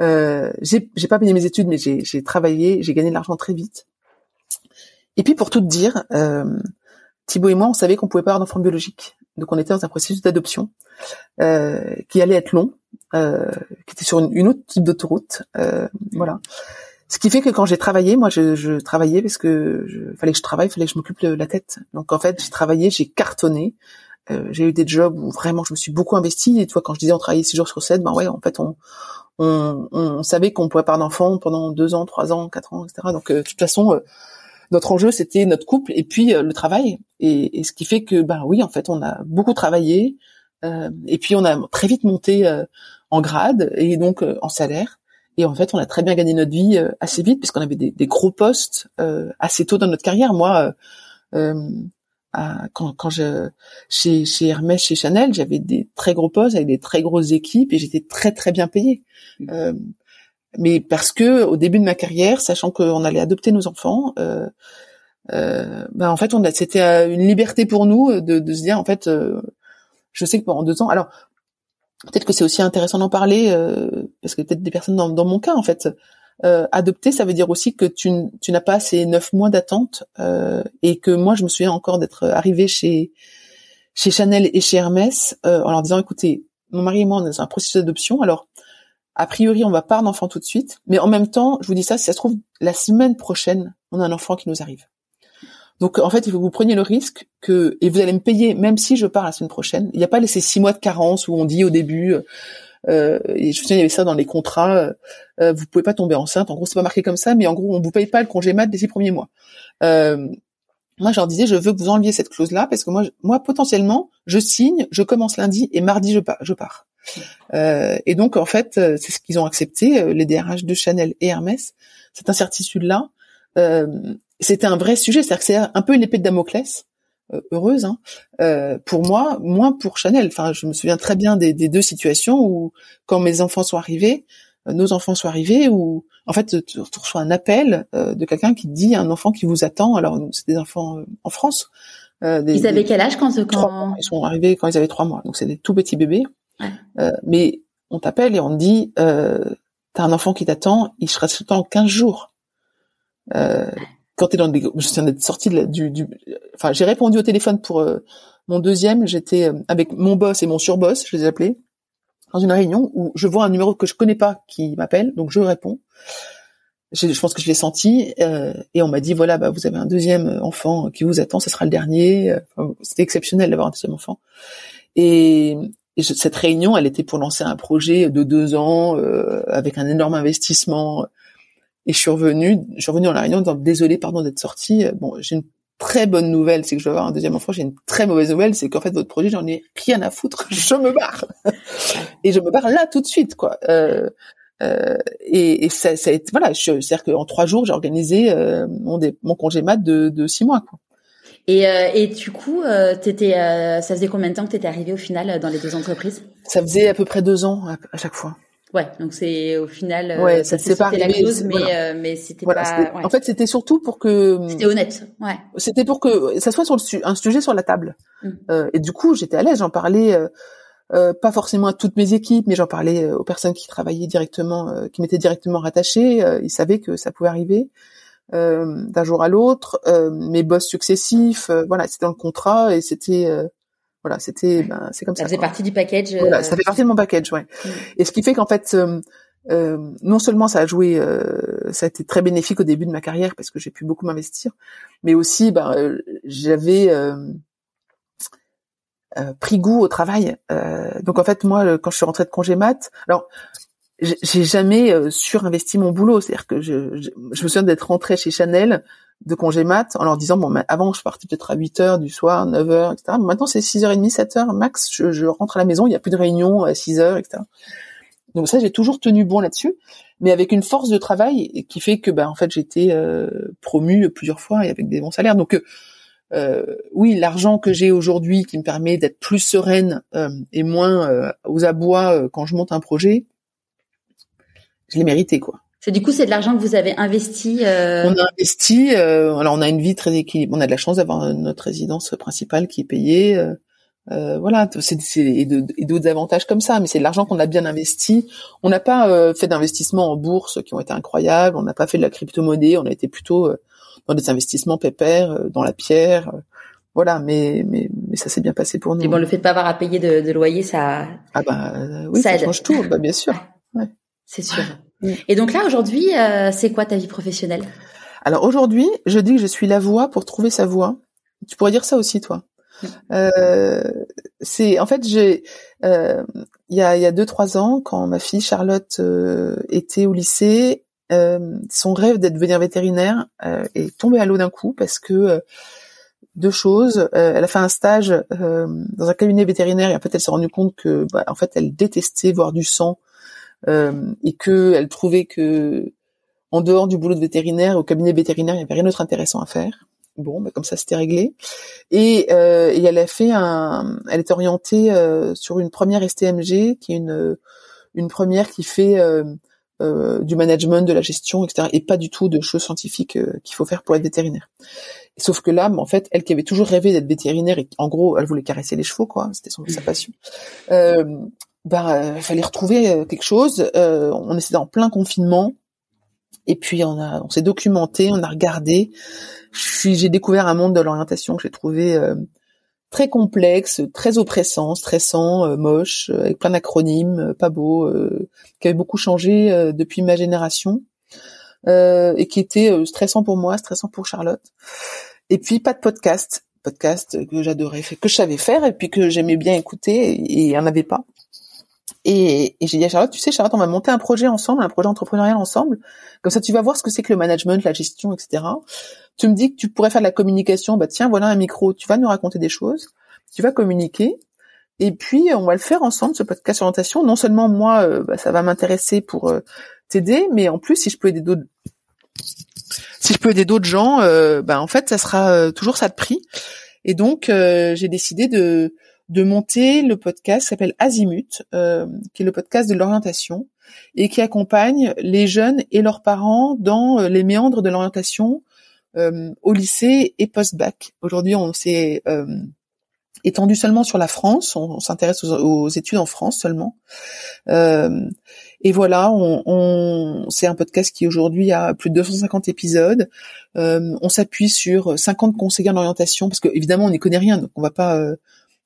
euh, j'ai j'ai pas payé mes études, mais j'ai travaillé, j'ai gagné de l'argent très vite. Et puis pour tout te dire, Thibaut et moi, on savait qu'on pouvait pas avoir d'enfant biologique. Donc on était dans un processus d'adoption qui allait être long, euh, qui était sur une, autre type d'autoroute, euh, voilà. Ce qui fait que quand j'ai travaillé, moi je, je travaillais parce que je, fallait que je travaille, fallait que je m'occupe la tête. Donc en fait j'ai travaillé, j'ai cartonné. Euh, j'ai eu des jobs où vraiment je me suis beaucoup investie. Et toi quand je disais on travaillait six jours sur sept, ben ouais en fait on on, on savait qu'on pouvait pas d'enfants pendant deux ans, trois ans, quatre ans, etc. Donc de toute façon notre enjeu c'était notre couple et puis euh, le travail et, et, ce qui fait que ben oui en fait on a beaucoup travaillé euh, et puis on a très vite monté euh, en grade et donc euh, en salaire. Et en fait on a très bien gagné notre vie assez vite puisqu'on avait des, des, gros postes assez tôt dans notre carrière. Moi quand, quand je chez chez Hermès chez Chanel j'avais des très gros postes avec des très grosses équipes et j'étais très très bien payée. Mmh mais parce que au début de ma carrière, sachant qu'on allait adopter nos enfants, euh, euh, ben en fait, on c'était euh, une liberté pour nous de, de se dire en fait, euh, je sais que pendant deux ans, alors peut-être que c'est aussi intéressant d'en parler euh, parce que peut-être des personnes dans, mon cas en fait, adopter, ça veut dire aussi que tu, tu n'as pas ces neuf mois d'attente et que moi, je me souviens encore d'être arrivée chez chez Chanel et chez Hermès en leur disant écoutez, mon mari et moi on est dans un processus d'adoption, alors a priori, on va pas un enfant tout de suite, mais en même temps, je vous dis ça, si ça se trouve, la semaine prochaine, on a un enfant qui nous arrive. Donc, en fait, il faut que vous preniez le risque que, et vous allez me payer, même si je pars la semaine prochaine. Il n'y a pas ces six mois de carence où on dit au début, euh, et je me souviens, il y avait ça dans les contrats, euh, euh, vous pouvez pas tomber enceinte. En gros, c'est pas marqué comme ça, mais en gros, on vous paye pas le congé mat des six premiers mois. Euh, moi, je leur disais, je veux que vous enleviez cette clause-là, parce que moi, moi, potentiellement, je signe, je commence lundi, et mardi, je pars. Euh, et donc en fait, euh, c'est ce qu'ils ont accepté, euh, les DRH de Chanel et Hermès, cette incertitude-là. C'était un vrai sujet, c'est-à-dire que c'est un peu une épée de Damoclès, heureuse hein, pour moi, moins pour Chanel. Enfin, je me souviens très bien des, des deux situations où, quand mes enfants sont arrivés, nos enfants sont arrivés, où en fait, tu, reçois un appel de quelqu'un qui dit à un enfant qui vous attend. Alors, c'est des enfants en France. Des, ils avaient quel âge quand, quand... Ils sont arrivés quand ils avaient trois mois, donc c'est des tout petits bébés. Euh, mais on t'appelle et on te dit, euh, t'as un enfant qui t'attend, il sera temps 15 jours. Euh, quand t'es dans des, je viens d'être sortie du, du, enfin, j'ai répondu au téléphone pour euh, mon deuxième, j'étais euh, avec mon boss et mon surboss, je les ai appelés, dans une réunion où je vois un numéro que je connais pas qui m'appelle, donc je réponds. Je, pense que je l'ai senti euh, et on m'a dit voilà bah vous avez un deuxième enfant qui vous attend, ce sera le dernier. C'était exceptionnel d'avoir un deuxième enfant. Et cette réunion, elle était pour lancer un projet de deux ans euh, avec un énorme investissement. Et je suis revenue, je suis revenue dans la réunion en disant désolé, pardon d'être sortie. Bon, j'ai une très bonne nouvelle, c'est que je vais avoir un deuxième enfant. J'ai une très mauvaise nouvelle, c'est qu'en fait votre projet, j'en ai rien à foutre. Je me barre et je me barre là tout de suite, quoi. Euh, euh, et, et ça, ça a été, voilà, c'est-à-dire qu'en trois jours, j'ai organisé euh, mon, mon congé mat de, de six mois, quoi. Et, euh, et du coup, euh, t'étais, euh, ça faisait combien de temps que tu étais arrivé au final dans les deux entreprises? Ça faisait à peu près deux ans à, chaque fois. Ouais, donc c'est au final, ouais, ça s'est pas la chose, mais mais c'était pas. En fait, c'était surtout pour que. C'était honnête, ouais. C'était pour que ça soit sur le un sujet sur la table. Mmh. et du coup, j'étais à l'aise. J'en parlais. pas forcément à toutes mes équipes, mais j'en parlais aux personnes qui travaillaient directement, qui m'étaient directement rattachées. ils savaient que ça pouvait arriver. d'un jour à l'autre, mes boss successifs, voilà, c'était dans le contrat et c'était voilà, c'était ben, c'est comme ça. Ça faisait partie du package. Voilà, ça fait partie de mon package, ouais. Mm. Et ce qui fait qu'en fait, euh, non seulement ça a joué, euh, ça a été très bénéfique au début de ma carrière parce que j'ai pu beaucoup m'investir, mais aussi ben, euh, j'avais pris goût au travail. donc en fait moi quand je suis rentrée de congé mat, alors j'ai jamais surinvesti mon boulot, c'est-à-dire que je, je, me souviens d'être rentrée chez Chanel de congé mat en leur disant bon avant je partais peut-être à 8 heures du soir, 9 heures, etc. Maintenant c'est 6h30, 7 heures max, je, je rentre à la maison, il n'y a plus de réunion à 6 heures, etc. Donc ça, j'ai toujours tenu bon là-dessus, mais avec une force de travail qui fait que, ben, en fait, été euh, promue plusieurs fois et avec des bons salaires. Donc, euh, euh oui, l'argent que j'ai aujourd'hui qui me permet d'être plus sereine euh, et moins euh, aux abois quand je monte un projet, je l'ai mérité, quoi. C'est du coup, c'est de l'argent que vous avez investi. On a investi. alors, on a une vie très équilibrée. On a de la chance d'avoir notre résidence principale qui est payée. Euh, voilà, c'est et d'autres avantages comme ça, mais c'est de l'argent qu'on a bien investi. On n'a pas euh, fait d'investissements en bourse qui ont été incroyables, on n'a pas fait de la crypto-monnaie, on a été plutôt euh, dans des investissements pépères, dans la pierre, voilà, mais, mais, mais ça s'est bien passé pour nous. Et bon, le fait de pas avoir à payer de, de loyer, ça. Ah bah oui, ça, change tout, bah, bien sûr. Ouais. C'est sûr. Et donc là, aujourd'hui, c'est quoi ta vie professionnelle? Alors aujourd'hui, je dis que je suis la voix pour trouver sa voix. Tu pourrais dire ça aussi, toi. Euh, c'est en fait j'ai euh, il y a il y a deux trois ans quand ma fille Charlotte euh, était au lycée, son rêve d'être devenir vétérinaire est tombé à l'eau d'un coup parce que deux choses. elle a fait un stage dans un cabinet vétérinaire et en fait elle s'est rendue compte que bah, en fait elle détestait voir du sang et que elle trouvait que en dehors du boulot de vétérinaire au cabinet vétérinaire il n'y avait rien d'autre intéressant à faire. Bon, bah, comme ça c'était réglé. Et, euh, et, elle a fait un, elle est orientée euh, sur une première STMG, qui est une une première qui fait euh, euh, du management, de la gestion, etc. Et pas du tout de choses scientifiques euh, qu'il faut faire pour être vétérinaire. Sauf que là, en fait, elle qui avait toujours rêvé d'être vétérinaire et en gros, elle voulait caresser les chevaux, quoi. C'était son sa passion. Euh, bah, fallait retrouver quelque chose. on était en plein confinement. Et puis on a, on s'est documenté, on a regardé. J'ai découvert un monde de l'orientation que j'ai trouvé euh, très complexe, très oppressant, stressant, euh, moche, euh, avec plein d'acronymes, pas beau, qui avait beaucoup changé depuis ma génération et qui était stressant pour moi, stressant pour Charlotte. Et puis pas de podcast, podcast que j'adorais, que je savais faire et puis que j'aimais bien écouter et il n'y en avait pas. Et, et j'ai dit à Charlotte, tu sais Charlotte, on va monter un projet ensemble, un projet entrepreneurial ensemble. Comme ça, tu vas voir ce que c'est que le management, la gestion, etc. Tu me dis que tu pourrais faire de la communication. Bah tiens, voilà un micro. Tu vas nous raconter des choses. Tu vas communiquer. Et puis on va le faire ensemble, ce podcast orientation. Non seulement moi, euh, bah, ça va m'intéresser pour euh, t'aider, mais en plus, si je peux aider d'autres, si je peux aider d'autres gens, euh, bah en fait, ça sera toujours ça de prix. Et donc, j'ai décidé de de monter le podcast qui s'appelle Azimut, euh, qui est le podcast de l'orientation et qui accompagne les jeunes et leurs parents dans euh, les méandres de l'orientation euh, au lycée et post-bac. Aujourd'hui, on s'est étendu seulement sur la France, on, s'intéresse aux, études en France seulement. et voilà, on, on c'est un podcast qui aujourd'hui a plus de 250 épisodes. on s'appuie sur 50 conseillers en orientation parce que évidemment on n'y connaît rien, donc on va pas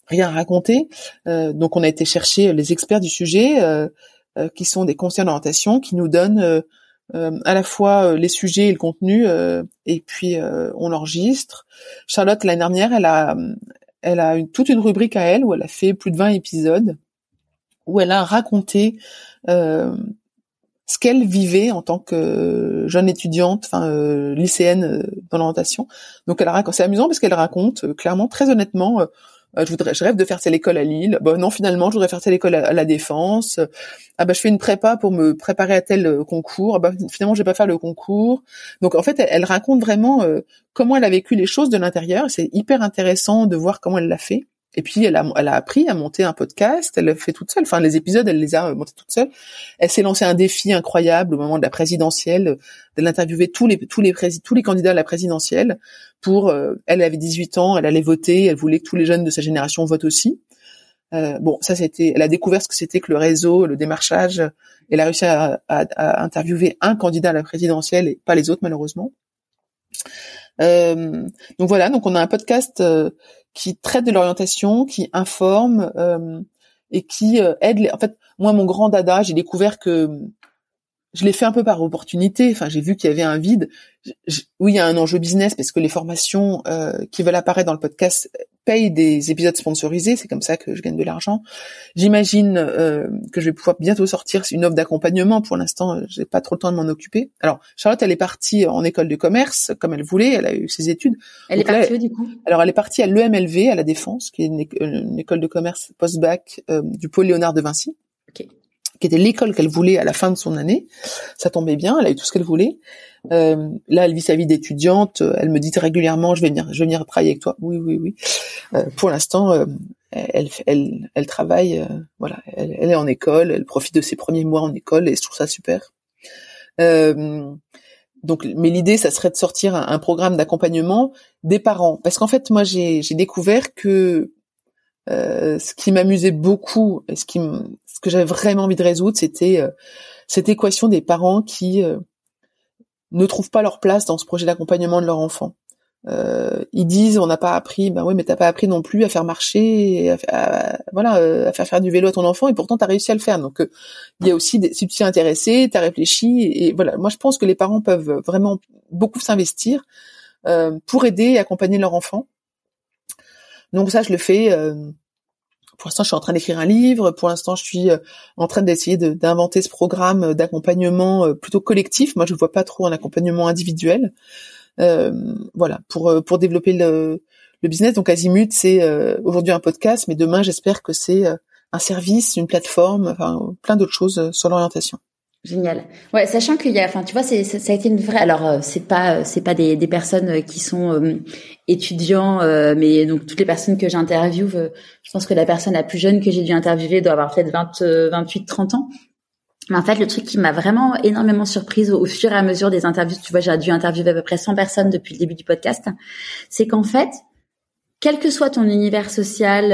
rien raconter. Euh, donc on a été chercher les experts du sujet, euh, euh, qui sont des conseillers d'orientation, qui nous donnent à la fois les sujets et le contenu, et puis on l'enregistre. Charlotte l'année dernière, elle a, elle a une, toute une rubrique à elle où elle a fait plus de 20 épisodes, où elle a raconté ce qu'elle vivait en tant que jeune étudiante, enfin lycéenne dans l'orientation. Donc elle raconte, c'est amusant parce qu'elle raconte clairement, très honnêtement, euh, je voudrais, je rêve de faire telle école à Lille. Bon, non, finalement, je voudrais faire telle école à, la Défense. Ah bah, je fais une prépa pour me préparer à tel euh, concours. Ah bah, finalement, je vais pas faire le concours. Donc, en fait, elle, raconte vraiment euh, comment elle a vécu les choses de l'intérieur. C'est hyper intéressant de voir comment elle l'a fait. Et puis elle a, elle a appris à monter un podcast, elle l'a fait toute seule. Enfin, les épisodes, elle les a montés toute seule. Elle s'est lancé un défi incroyable au moment de la présidentielle, de l'interviewer tous les tous les tous les candidats à la présidentielle. Pour, euh, elle avait 18 ans, elle allait voter, elle voulait que tous les jeunes de sa génération votent aussi. Euh, bon, ça c'était, elle a découvert ce que c'était que le réseau, le démarchage. Elle a réussi à, à, à interviewer un candidat à la présidentielle et pas les autres malheureusement. Euh, donc voilà, donc on a un podcast euh, qui traite de l'orientation, qui informe euh, et qui aide. En fait, moi, mon grand dada, j'ai découvert que je l'ai fait un peu par opportunité. Enfin, j'ai vu qu'il y avait un vide. oui, il y a un enjeu business parce que les formations qui veulent apparaître dans le podcast paye des épisodes sponsorisés, c'est comme ça que je gagne de l'argent. J'imagine euh, que je vais pouvoir bientôt sortir une offre d'accompagnement. Pour l'instant, euh, j'ai pas trop le temps de m'en occuper. Alors Charlotte, elle est partie en école de commerce comme elle voulait, elle a eu ses études. Elle est partie où du coup? Alors elle est partie à l'EMLV à la Défense, qui est une, école de commerce post-bac euh, du pôle Léonard de Vinci. Qui était l'école qu'elle voulait à la fin de son année. Ça tombait bien, elle a eu tout ce qu'elle voulait. Euh, là, elle vit sa vie d'étudiante. Elle me dit régulièrement, je vais venir, je vais venir travailler avec toi. Oui, oui, oui. Euh, pour l'instant, euh, elle, elle, elle travaille. voilà, elle, est en école. Elle profite de ses premiers mois en école et je trouve ça super. donc, mais l'idée, ça serait de sortir un, programme d'accompagnement des parents, parce qu'en fait, moi, j'ai découvert que ce qui m'amusait beaucoup, et ce que j'avais vraiment envie de résoudre, c'était cette équation des parents qui ne trouvent pas leur place dans ce projet d'accompagnement de leur enfant. Euh, ils disent on n'a pas appris, ben oui, mais t'as pas appris non plus à faire marcher, à, voilà, euh, à faire faire du vélo à ton enfant, et pourtant t'as réussi à le faire. Donc euh, il y a aussi des, si tu t'y intéressé, t'as réfléchi, et, voilà. Moi je pense que les parents peuvent vraiment beaucoup s'investir euh, pour aider et accompagner leur enfant. Donc ça je le fais pour l'instant, je suis en train d'écrire un livre. Pour l'instant, je suis euh, en train d'essayer d'inventer ce programme d'accompagnement euh, plutôt collectif. Moi, je ne vois pas trop un accompagnement individuel. Euh, voilà, pour pour développer le, le business. Donc, Azimut, c'est aujourd'hui un podcast, mais demain, j'espère que c'est un service, une plateforme, enfin, plein d'autres choses sur l'orientation. Génial. Ouais, sachant qu'il y a, enfin, tu vois, c'est, ça a été une vraie. Alors, euh, c'est pas, c'est pas des, des personnes euh, qui sont euh, étudiants, mais donc toutes les personnes que j'interviewe, je pense que la personne la plus jeune que j'ai dû interviewer doit avoir peut-être 20, 28, 30 ans. Mais en fait, le truc qui m'a vraiment énormément surprise au, fur et à mesure des interviews, tu vois, j'ai dû interviewer à peu près 100 personnes depuis le début du podcast, c'est qu'en fait, quel que soit ton univers social,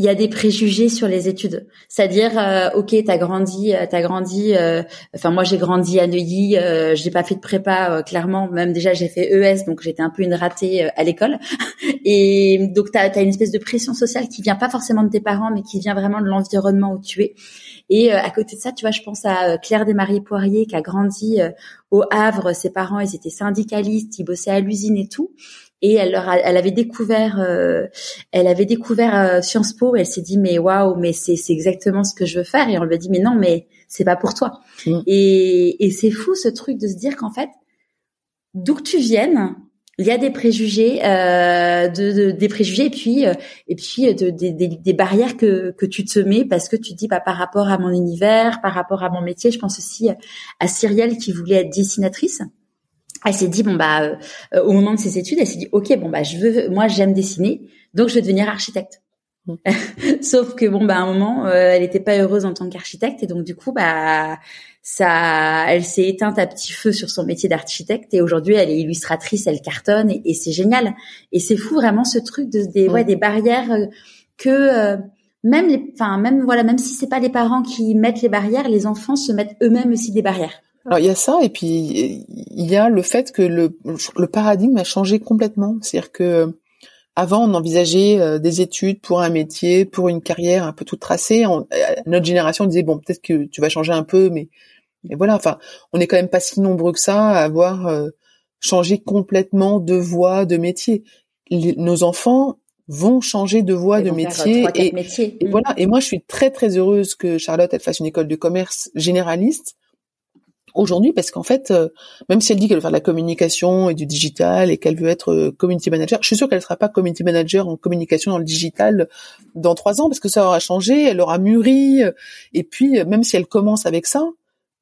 il y a des préjugés sur les études. C'est-à-dire, euh, ok, t'as grandi, euh, t'as grandi. Euh, enfin, moi, j'ai grandi à Neuilly. Euh, j'ai pas fait de prépa, clairement. Même déjà, j'ai fait ES, donc j'étais un peu une ratée à l'école. Et donc, t'as as une espèce de pression sociale qui vient pas forcément de tes parents, mais qui vient vraiment de l'environnement où tu es. Et à côté de ça, tu vois, je pense à Claire Desmaries Poirier qui a grandi au Havre. Ses parents, ils étaient syndicalistes, ils bossaient à l'usine et tout et elle leur elle avait découvert euh, elle avait découvert euh, Sciences Po et elle s'est dit mais waouh mais c'est c'est exactement ce que je veux faire. Et on lui a dit mais non mais c'est pas pour toi. Mm. et et c'est fou ce truc de se dire qu'en fait d'où que tu viennes il y a des préjugés euh, de, de, des préjugés et puis euh, et puis de, des, des barrières que que tu te mets parce que tu te dis bah par rapport à mon univers par rapport à mon métier je pense aussi à Cyrielle qui voulait être dessinatrice elle s'est dit bon bah euh, au moment de ses études, elle s'est dit ok bon bah je veux moi j'aime dessiner donc je vais devenir architecte. Mmh. Sauf que bon bah à un moment euh, elle n'était pas heureuse en tant qu'architecte et donc du coup bah ça elle s'est éteinte à petit feu sur son métier d'architecte et aujourd'hui elle est illustratrice, elle cartonne et, c'est génial et c'est fou vraiment ce truc de des ouais mmh. des barrières euh, que même les enfin même voilà même si c'est pas les parents qui mettent les barrières, les enfants se mettent eux-mêmes aussi des barrières. Alors il y a ça et puis il y a le fait que le, le paradigme a changé complètement. C'est-à-dire que avant on envisageait euh, des études pour un métier, pour une carrière un peu toute tracée. Euh, notre génération disait bon peut-être que tu vas changer un peu, mais, mais voilà. Enfin on n'est quand même pas si nombreux que ça à avoir euh, changé complètement de voie, de métier. nos enfants vont changer de voie, de métier, et, et, voilà. Et moi, je suis très très heureuse que Charlotte elle fasse une école de commerce généraliste aujourd'hui parce qu'en fait, euh, même si elle dit qu'elle veut faire de la communication et du digital et qu'elle veut être euh, community manager, je suis sûre qu'elle ne sera pas community manager en communication dans le digital dans trois ans parce que ça aura changé, elle aura mûri et puis même si elle commence avec ça,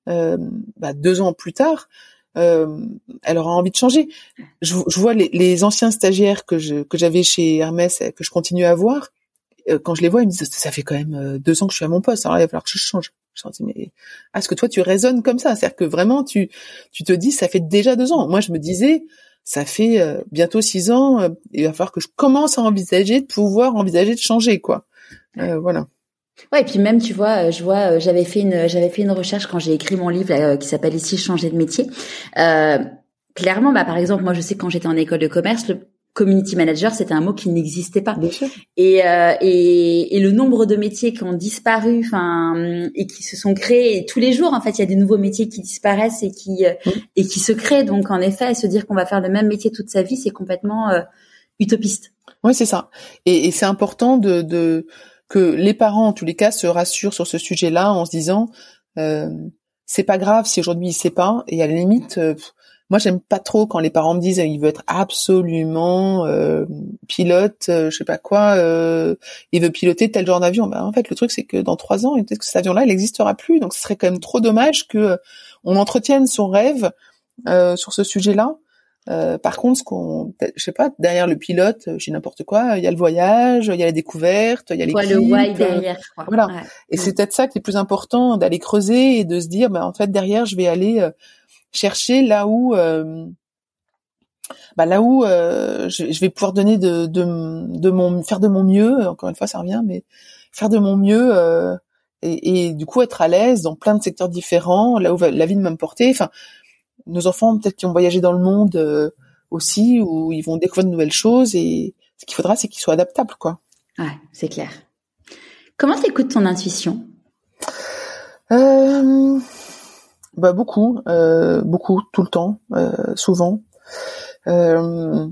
euh, bah, deux ans plus tard, elle aura envie de changer. Je, vois les, les, anciens stagiaires que j'avais chez Hermès que je continue à voir, quand je les vois, ils me disent ça fait quand même deux ans que je suis à mon poste, alors il va falloir que je change. Je me dis, mais est-ce que toi tu raisonnes comme ça? C'est-à-dire que vraiment tu tu te dis ça fait déjà deux ans. Moi je me disais ça fait euh, bientôt six ans. Euh, il va falloir que je commence à envisager de pouvoir envisager de changer quoi. Euh, voilà. Ouais, et puis même tu vois, je vois, j'avais fait une j'avais fait une recherche quand j'ai écrit mon livre qui s'appelle ici changer de métier clairement, bah, par exemple, moi, je sais que quand j'étais en école de commerce, le community manager, c'était un mot qui n'existait pas. Bien sûr. Et, euh, et, et le nombre de métiers qui ont disparu, enfin, et qui se sont créés, et tous les jours, en fait, il y a des nouveaux métiers qui disparaissent et qui euh, et qui se créent. Donc, en effet, se dire qu'on va faire le même métier toute sa vie, c'est complètement euh, utopiste. Oui, c'est ça. Et, et c'est important de, de que les parents, en tous les cas, se rassurent sur ce sujet-là en se disant, euh, c'est pas grave si aujourd'hui il sait pas. Et à la limite, euh, moi, j'aime pas trop quand les parents me disent il veut être absolument euh, pilote, euh, je sais pas quoi, euh, il veut piloter tel genre d'avion. Ben, en fait, le truc c'est que dans trois ans, peut-être que cet avion-là, il n'existera plus. Donc, ce serait quand même trop dommage que euh, on entretienne son rêve euh, sur ce sujet-là. par contre, ce qu'on, je sais pas, derrière le pilote, j'ai n'importe quoi. Il y a le voyage, il y a la découverte, il y a l'équipe. le why derrière. Quoi. Voilà. Ouais. Et c'est peut-être ça qui est plus important, d'aller creuser et de se dire, ben en fait derrière, je vais aller chercher là où euh, bah là où euh, je, je, vais pouvoir donner de, de, de, mon faire de mon mieux. Encore une fois ça revient mais faire de mon mieux euh, et, et, du coup être à l'aise dans plein de secteurs différents là où la vie va me porter enfin nos enfants peut-être qui ont voyagé dans le monde euh, aussi où ils vont découvrir de nouvelles choses et ce qu'il faudra c'est qu'ils soient adaptables quoi. Ouais c'est clair. Comment t'écoutes ton intuition? Bah beaucoup, euh, beaucoup, tout le temps, euh, souvent. Euh,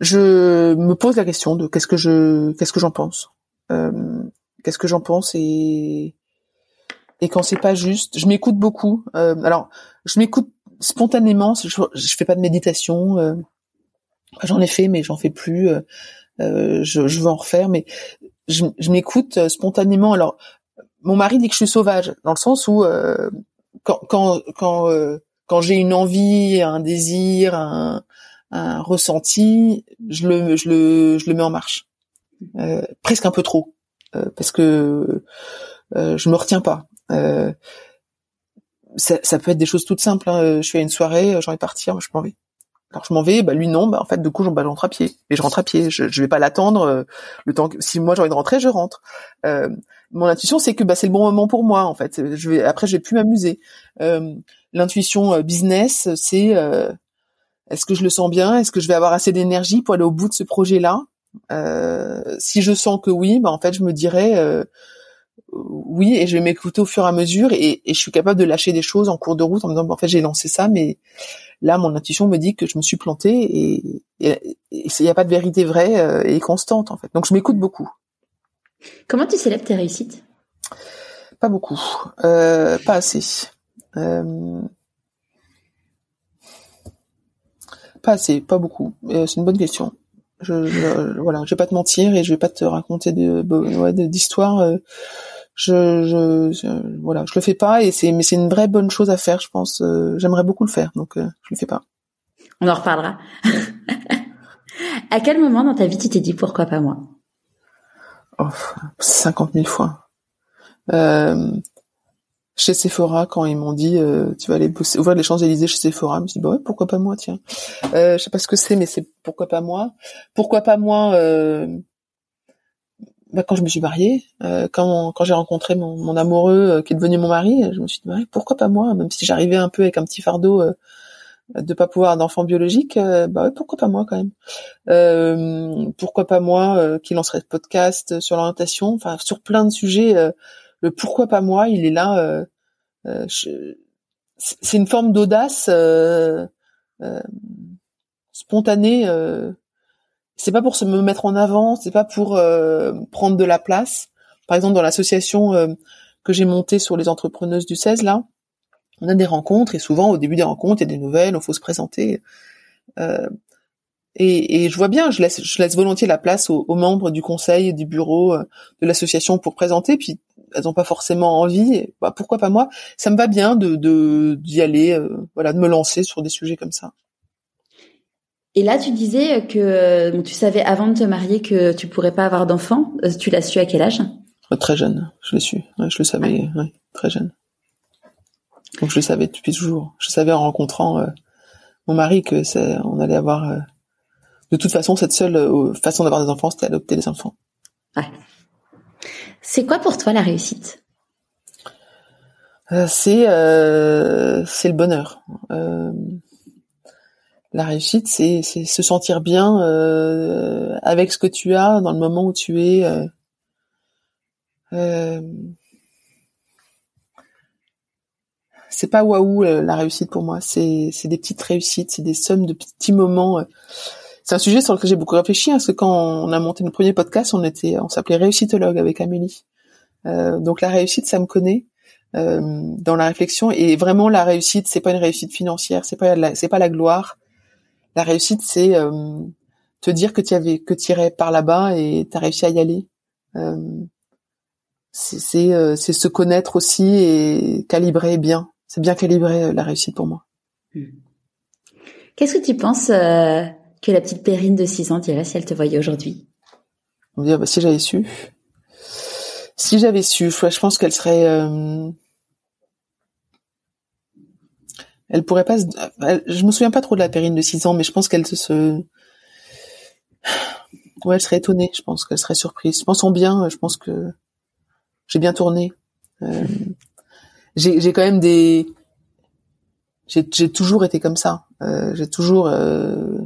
je me pose la question de qu'est-ce que je, qu'est-ce que j'en pense, euh, qu'est-ce que j'en pense et et quand c'est pas juste, je m'écoute beaucoup. Euh, alors, je m'écoute spontanément. Je, fais pas de méditation. Euh, j'en ai fait, mais j'en fais plus. je, je veux en refaire, mais je, je m'écoute spontanément. Alors, mon mari dit que je suis sauvage, dans le sens où quand quand quand, euh, quand j'ai une envie, un désir, un, un ressenti, je le je le je le mets en marche, euh, presque un peu trop, euh, parce que euh, je me retiens pas. Euh, ça, ça, peut être des choses toutes simples. Hein. Je suis à une soirée, j'ai envie de partir, je m'en vais. Alors je m'en vais, bah lui non, bah en fait du coup je, bah, je rentre à pied. Et je rentre à pied, je, je vais pas l'attendre euh, le temps que si moi j'ai envie de rentrer, je rentre. Euh, mon intuition c'est que bah c'est le bon moment pour moi en fait. Je vais après je vais plus m'amuser. Euh, L'intuition euh, business c'est euh, est-ce que je le sens bien, est-ce que je vais avoir assez d'énergie pour aller au bout de ce projet là. si je sens que oui, bah en fait je me dirais oui et je vais m'écouter au fur et à mesure et, et, je suis capable de lâcher des choses en cours de route en me disant bon, en fait j'ai lancé ça mais Là, mon intuition me dit que je me suis plantée et il n'y a pas de vérité vraie et constante en fait. Donc je m'écoute beaucoup. Comment tu célèbres tes réussites? Pas beaucoup, euh, pas assez. Euh, pas assez, pas beaucoup. Euh, c'est une bonne question. Je, je, voilà, je vais pas te mentir et je vais pas te raconter de d'histoires. De, je, je, voilà, je le fais pas et c'est mais c'est une vraie bonne chose à faire, je pense. J'aimerais beaucoup le faire, donc je le fais pas. On en reparlera. à quel moment dans ta vie tu t'es dit pourquoi pas moi? Oh, 50 000 fois. Euh, chez Sephora, quand ils m'ont dit euh, tu vas aller ouvrir les Champs Élysées chez Sephora, je me suis dit bah pourquoi pas moi tiens. Euh, je sais pas ce que c'est mais c'est pourquoi pas moi. Pourquoi pas moi bah, quand je me suis mariée, quand, j'ai rencontré mon, amoureux qui est devenu mon mari, je me suis dit bah, pourquoi pas moi, même si j'arrivais un peu avec un petit fardeau de pas pouvoir d'enfant biologique, euh, bah ouais, pourquoi pas moi quand même. Euh, pourquoi pas moi qui lancerait ce podcast sur l'orientation, enfin sur plein de sujets. le pourquoi pas moi, il est là. c'est une forme d'audace spontanée c'est pas pour se me mettre en avant, c'est pas pour euh, prendre de la place. Par exemple, dans l'association euh, que j'ai montée sur les entrepreneuses du 16, là, on a des rencontres et souvent au début des rencontres, il y a des nouvelles, il faut se présenter. Euh, et, et, je vois bien, je laisse, je laisse volontiers la place aux, membres du conseil, du bureau, euh, de l'association pour présenter. Puis elles n'ont pas forcément envie. Bah, pourquoi pas moi? Ça me va bien de d'y aller, voilà, de me lancer sur des sujets comme ça. Et là, tu disais que tu savais avant de te marier que tu pourrais pas avoir d'enfant. Euh, tu l'as su à quel âge? Euh, Très jeune, je l'ai su. je le savais, très jeune. Donc je le savais depuis toujours. Je savais en rencontrant euh, mon mari que on allait avoir. de toute façon, cette seule façon d'avoir des enfants, c'était adopter des enfants. Ouais. C'est quoi pour toi la réussite? C'est c'est le bonheur La réussite, c'est se sentir bien avec ce que tu as dans le moment où tu es. C'est pas waouh la réussite pour moi. C'est c'est des petites réussites, c'est des sommes de petits moments. C'est un sujet sur lequel j'ai beaucoup réfléchi, hein, parce que quand on a monté notre premier podcast, on était, on s'appelait réussitologue avec Amélie. Euh, donc la réussite, ça me connaît euh, dans la réflexion. Et vraiment, la réussite, c'est pas une réussite financière, c'est pas c'est pas la gloire. La réussite, c'est euh, te dire que tu avais que tu irais par là-bas et tu as réussi à y aller. Euh, c'est euh, c'est se connaître aussi et calibrer bien. C'est bien calibrer la réussite pour moi. Hmm. Qu'est-ce que tu penses que la petite Perrine de 6 ans dirait si elle te voyait aujourd'hui? On bah, si j'avais su. Si j'avais su, je pense qu'elle serait. Euh... Elle pourrait pas. Se... Je me souviens pas trop de la Périne de 6 ans, mais je pense qu'elle se. Ouais, elle serait étonnée. Je pense qu'elle serait surprise. Je pense en bien. Je pense que j'ai bien tourné. Euh... J'ai quand même des. J'ai toujours été comme ça. Euh, j'ai toujours euh,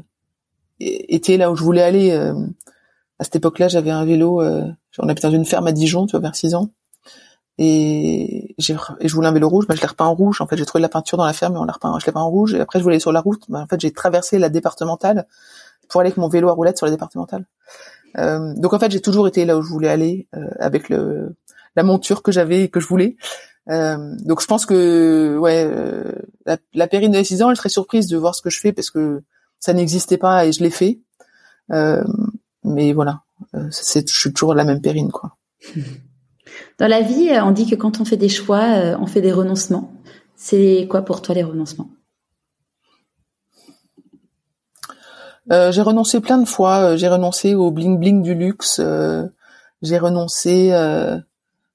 été là où je voulais aller. Euh, à cette époque-là, j'avais un vélo. Euh, on habitait dans une ferme à Dijon, tu vois, vers 6 ans. Et, j'ai, et je voulais un vélo rouge, bah, je l'ai repeint en rouge. En fait, j'ai trouvé de la peinture dans la ferme et on l'a repeint, je l'ai peint en rouge. Et après, je voulais aller sur la route. Bah, en fait, j'ai traversé la départementale pour aller avec mon vélo à roulette sur la départementale. Euh, donc en fait, j'ai toujours été là où je voulais aller euh, avec le la monture que j'avais et que je voulais. Euh, donc je pense que ouais, euh, la, la périne de 6 ans, elle serait surprise de voir ce que je fais parce que ça n'existait pas et je l'ai fait. Euh, mais voilà, euh, c'est, je suis toujours la même périne, quoi. Dans la vie, on dit que quand on fait des choix, euh, on fait des renoncements. C'est quoi pour toi les renoncements? Euh, J'ai renoncé plein de fois. J'ai renoncé au bling bling du luxe. Euh, j'ai renoncé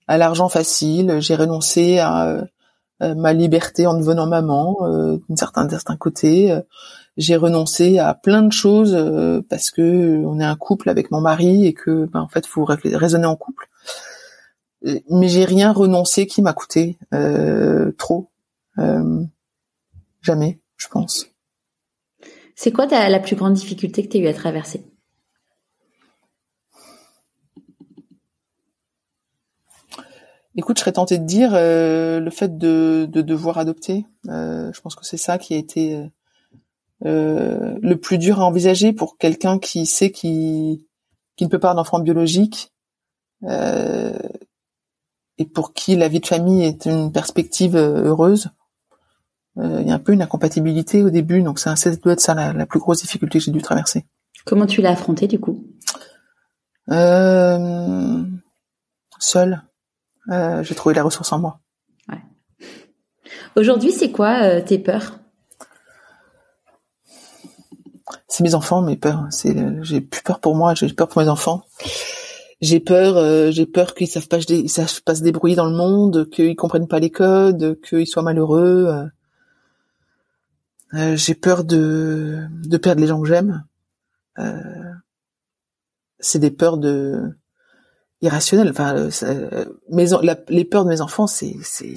à l'argent facile. J'ai renoncé à ma liberté en devenant maman, d'un certain, certain côté j'ai renoncé à plein de choses euh, parce que on est un couple avec mon mari et que ben, en fait faut raisonner en couple. Mais j'ai rien renoncé qui m'a coûté euh, trop. Euh, jamais, je pense. C'est quoi ta, la plus grande difficulté que tu as eu à traverser? Écoute, je serais tentée de dire le fait de, de devoir adopter. je pense que c'est ça qui a été euh, le plus dur à envisager pour quelqu'un qui sait qu'il qui ne peut pas avoir d'enfant biologique euh, et pour qui la vie de famille est une perspective euh, heureuse. Il y a un peu une incompatibilité au début, donc c'est ça doit être ça la, plus grosse difficulté que j'ai dû traverser. Comment tu l'as affronté du coup? Euh, Seul. j'ai trouvé la ressource en moi. Ouais. Aujourd'hui, c'est quoi tes peurs? C'est mes enfants, mes peurs. C'est, j'ai plus peur pour moi, j'ai peur pour mes enfants. J'ai peur, euh, j'ai peur qu'ils savent pas, ils savent pas se débrouiller dans le monde, qu'ils comprennent pas les codes, qu'ils soient malheureux. Euh, euh, j'ai peur de de perdre les gens que j'aime. c'est des peurs de irrationnelles. Enfin, mes, les peurs de mes enfants, c'est c'est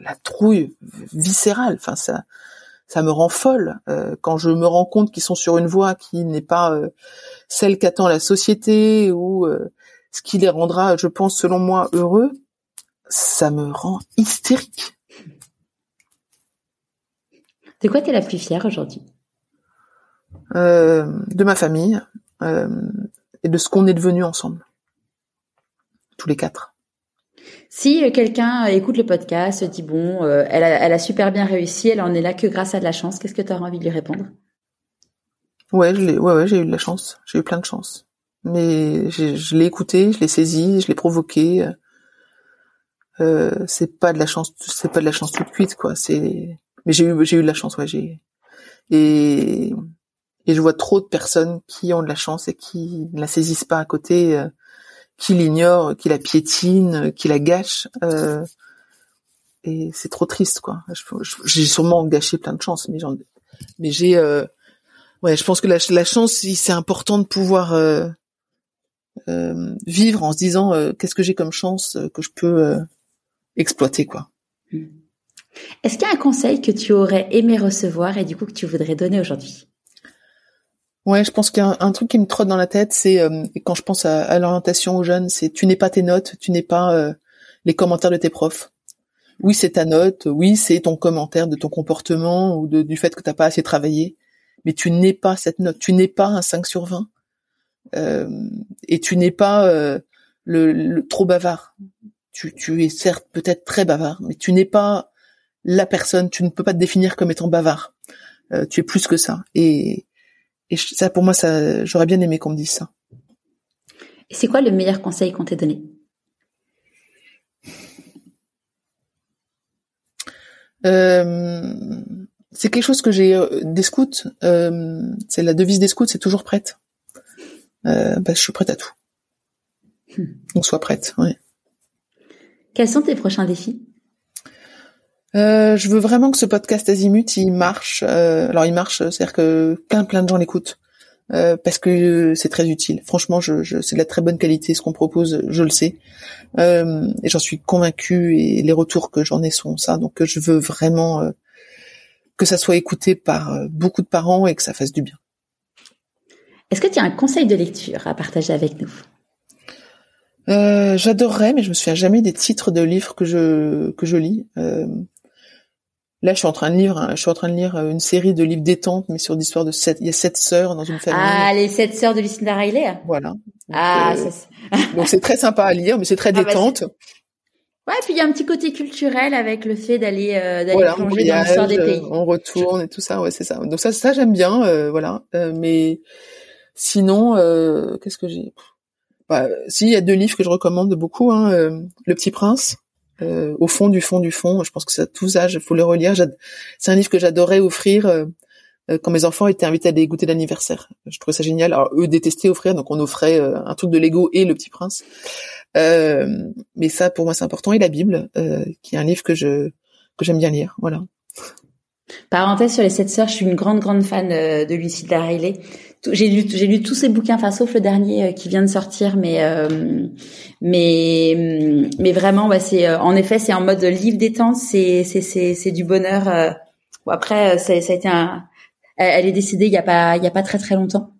la trouille viscérale. Enfin, ça ça me rend folle euh, quand je me rends compte qu'ils sont sur une voie qui n'est pas euh, celle qu'attend la société ou euh, ce qui les rendra, je pense, selon moi, heureux. Ça me rend hystérique. De quoi tu es la plus fière aujourd'hui? De ma famille et de ce qu'on est devenu ensemble, tous les quatre. Si euh, quelqu'un euh, écoute le podcast, se dit bon, euh, elle, a, elle, a, super bien réussi, elle en est là que grâce à de la chance, qu'est-ce que tu auras envie de lui répondre? Ouais, je ouais, ouais, j'ai eu de la chance, j'ai eu plein de chance. Mais je l'ai écouté, je l'ai saisi, je l'ai provoqué. Euh, c'est pas de la chance, c'est pas de la chance toute cuite, quoi. C'est, mais j'ai eu, j'ai eu de la chance, ouais. J'ai et et je vois trop de personnes qui ont de la chance et qui ne la saisissent pas à côté qui l'ignore, qui la piétine, qui la gâche. Euh, et c'est trop triste, quoi. J'ai sûrement gâché plein de chances, mais mais j'ai, euh, ouais, je pense que la, chance, c'est important de pouvoir euh, euh, vivre en se disant qu'est-ce que j'ai comme chance que je peux exploiter, quoi. Est-ce qu'il y a un conseil que tu aurais aimé recevoir et du coup que tu voudrais donner aujourd'hui? Ouais, je pense a un, truc qui me trotte dans la tête, c'est euh, quand je pense à, l'orientation aux jeunes, c'est tu n'es pas tes notes, tu n'es pas euh, les commentaires de tes profs. Oui, c'est ta note, oui, c'est ton commentaire de ton comportement ou du fait que t'as pas assez travaillé, mais tu n'es pas cette note, tu n'es pas un 5 sur 20. Euh, et tu n'es pas euh, le, trop bavard. Tu, tu es certes peut-être très bavard, mais tu n'es pas la personne, tu ne peux pas te définir comme étant bavard. Euh, tu es plus que ça. Et, et ça, pour moi, ça, j'aurais bien aimé qu'on me dise ça. Et c'est quoi le meilleur conseil qu'on t'ait donné? Euh, C'est quelque chose que j'ai euh, des scouts. Euh, c'est la devise des scouts, c'est toujours prête. Euh, bah, je suis prête à tout. Hmm. Donc sois prête. Oui. Quels sont tes prochains défis? Euh, je veux vraiment que ce podcast Azimut il marche. Euh, alors il marche, c'est-à-dire que plein plein de gens l'écoutent euh, parce que c'est très utile. Franchement, je, je c'est de la très bonne qualité ce qu'on propose, je le sais, euh, et j'en suis convaincue et les retours que j'en ai sont ça. Donc je veux vraiment euh, que ça soit écouté par euh, beaucoup de parents et que ça fasse du bien. Est-ce que tu as un conseil de lecture à partager avec nous? Euh, J'adorerais, mais je me souviens jamais des titres de livres que je que je lis. Euh, Là, je suis en train de lire, je suis en train de lire euh, une série de livres détente, mais sur l'histoire de sept. Il y a sept sœurs dans une famille. Ah, les sept sœurs de Lucinda Riley. Voilà. Donc, ah, euh, donc c'est très sympa à lire, mais c'est très ah, bah, détente. ouais, puis il y a un petit côté culturel avec le fait d'aller euh, d'aller plonger dans l'histoire des pays. On retourne et tout ça, ouais, c'est ça. Donc ça, ça j'aime bien, euh, voilà. mais sinon, qu'est-ce que j'ai? Bah, Si, il y a deux livres que je recommande beaucoup. Hein, Le Petit Prince euh, au fond du fond du fond. Je pense que c'est à tous âges, il faut le relire. C'est un livre que j'adorais offrir euh, euh, quand mes enfants étaient invités à des goûters d'anniversaire. Je trouvais ça génial. Alors eux détestaient offrir, donc on offrait un truc de Lego et Le Petit Prince. mais ça, pour moi, c'est important. Et la Bible, qui est un livre que j'aime bien lire. Voilà. Parenthèse sur les sept sœurs, je suis une grande grande fan de Lucinda Riley j'ai lu j'ai lu tous ces bouquins enfin sauf le dernier euh, qui vient de sortir mais euh, mais mais vraiment c'est euh, en effet c'est en mode livre détente c'est c'est c'est c'est du bonheur bon, après ça, ça a été un elle est décédée il y a pas il y a pas très très longtemps.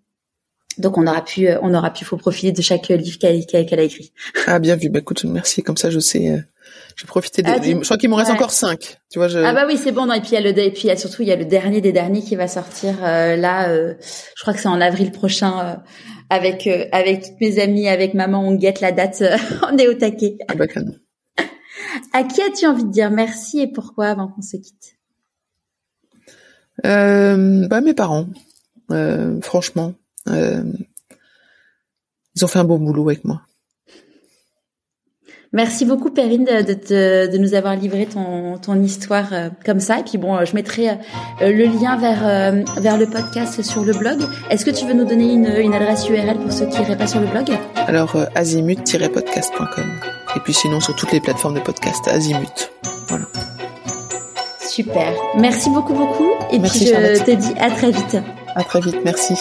Donc on aura pu on aura pu faut profiter de chaque livre qu'elle qu'elle a écrit. Ah bien vu. Bah écoute merci. Comme ça je sais je vais profiter. Des... Ah, je crois qu'il m'en reste encore cinq. Tu vois. Je... Ah bah oui, c'est bon. Non, et puis il y a le et puis il y a surtout il y a le dernier des derniers qui va sortir euh, là. Euh, je crois que c'est en avril prochain. Euh, avec avec toutes mes amies, avec maman, on guette la date. on est au taquet. Ah bah canon. à qui as-tu envie de dire merci et pourquoi avant qu'on se quitte? Bah mes parents. franchement, ils ont fait un bon boulot avec moi. Merci beaucoup Perrine de, de, de, nous avoir livré ton, ton histoire euh, comme ça. Et puis bon, euh, je mettrai euh, le lien vers, vers le podcast sur le blog. Est-ce que tu veux nous donner une, une adresse URL pour ceux qui n'iraient pas sur le blog? Alors azimut-podcast.com. Et puis sinon sur toutes les plateformes de podcast, Azimut. Voilà. Super. Merci beaucoup beaucoup. Et puis je te dis à très vite. À très vite. Merci.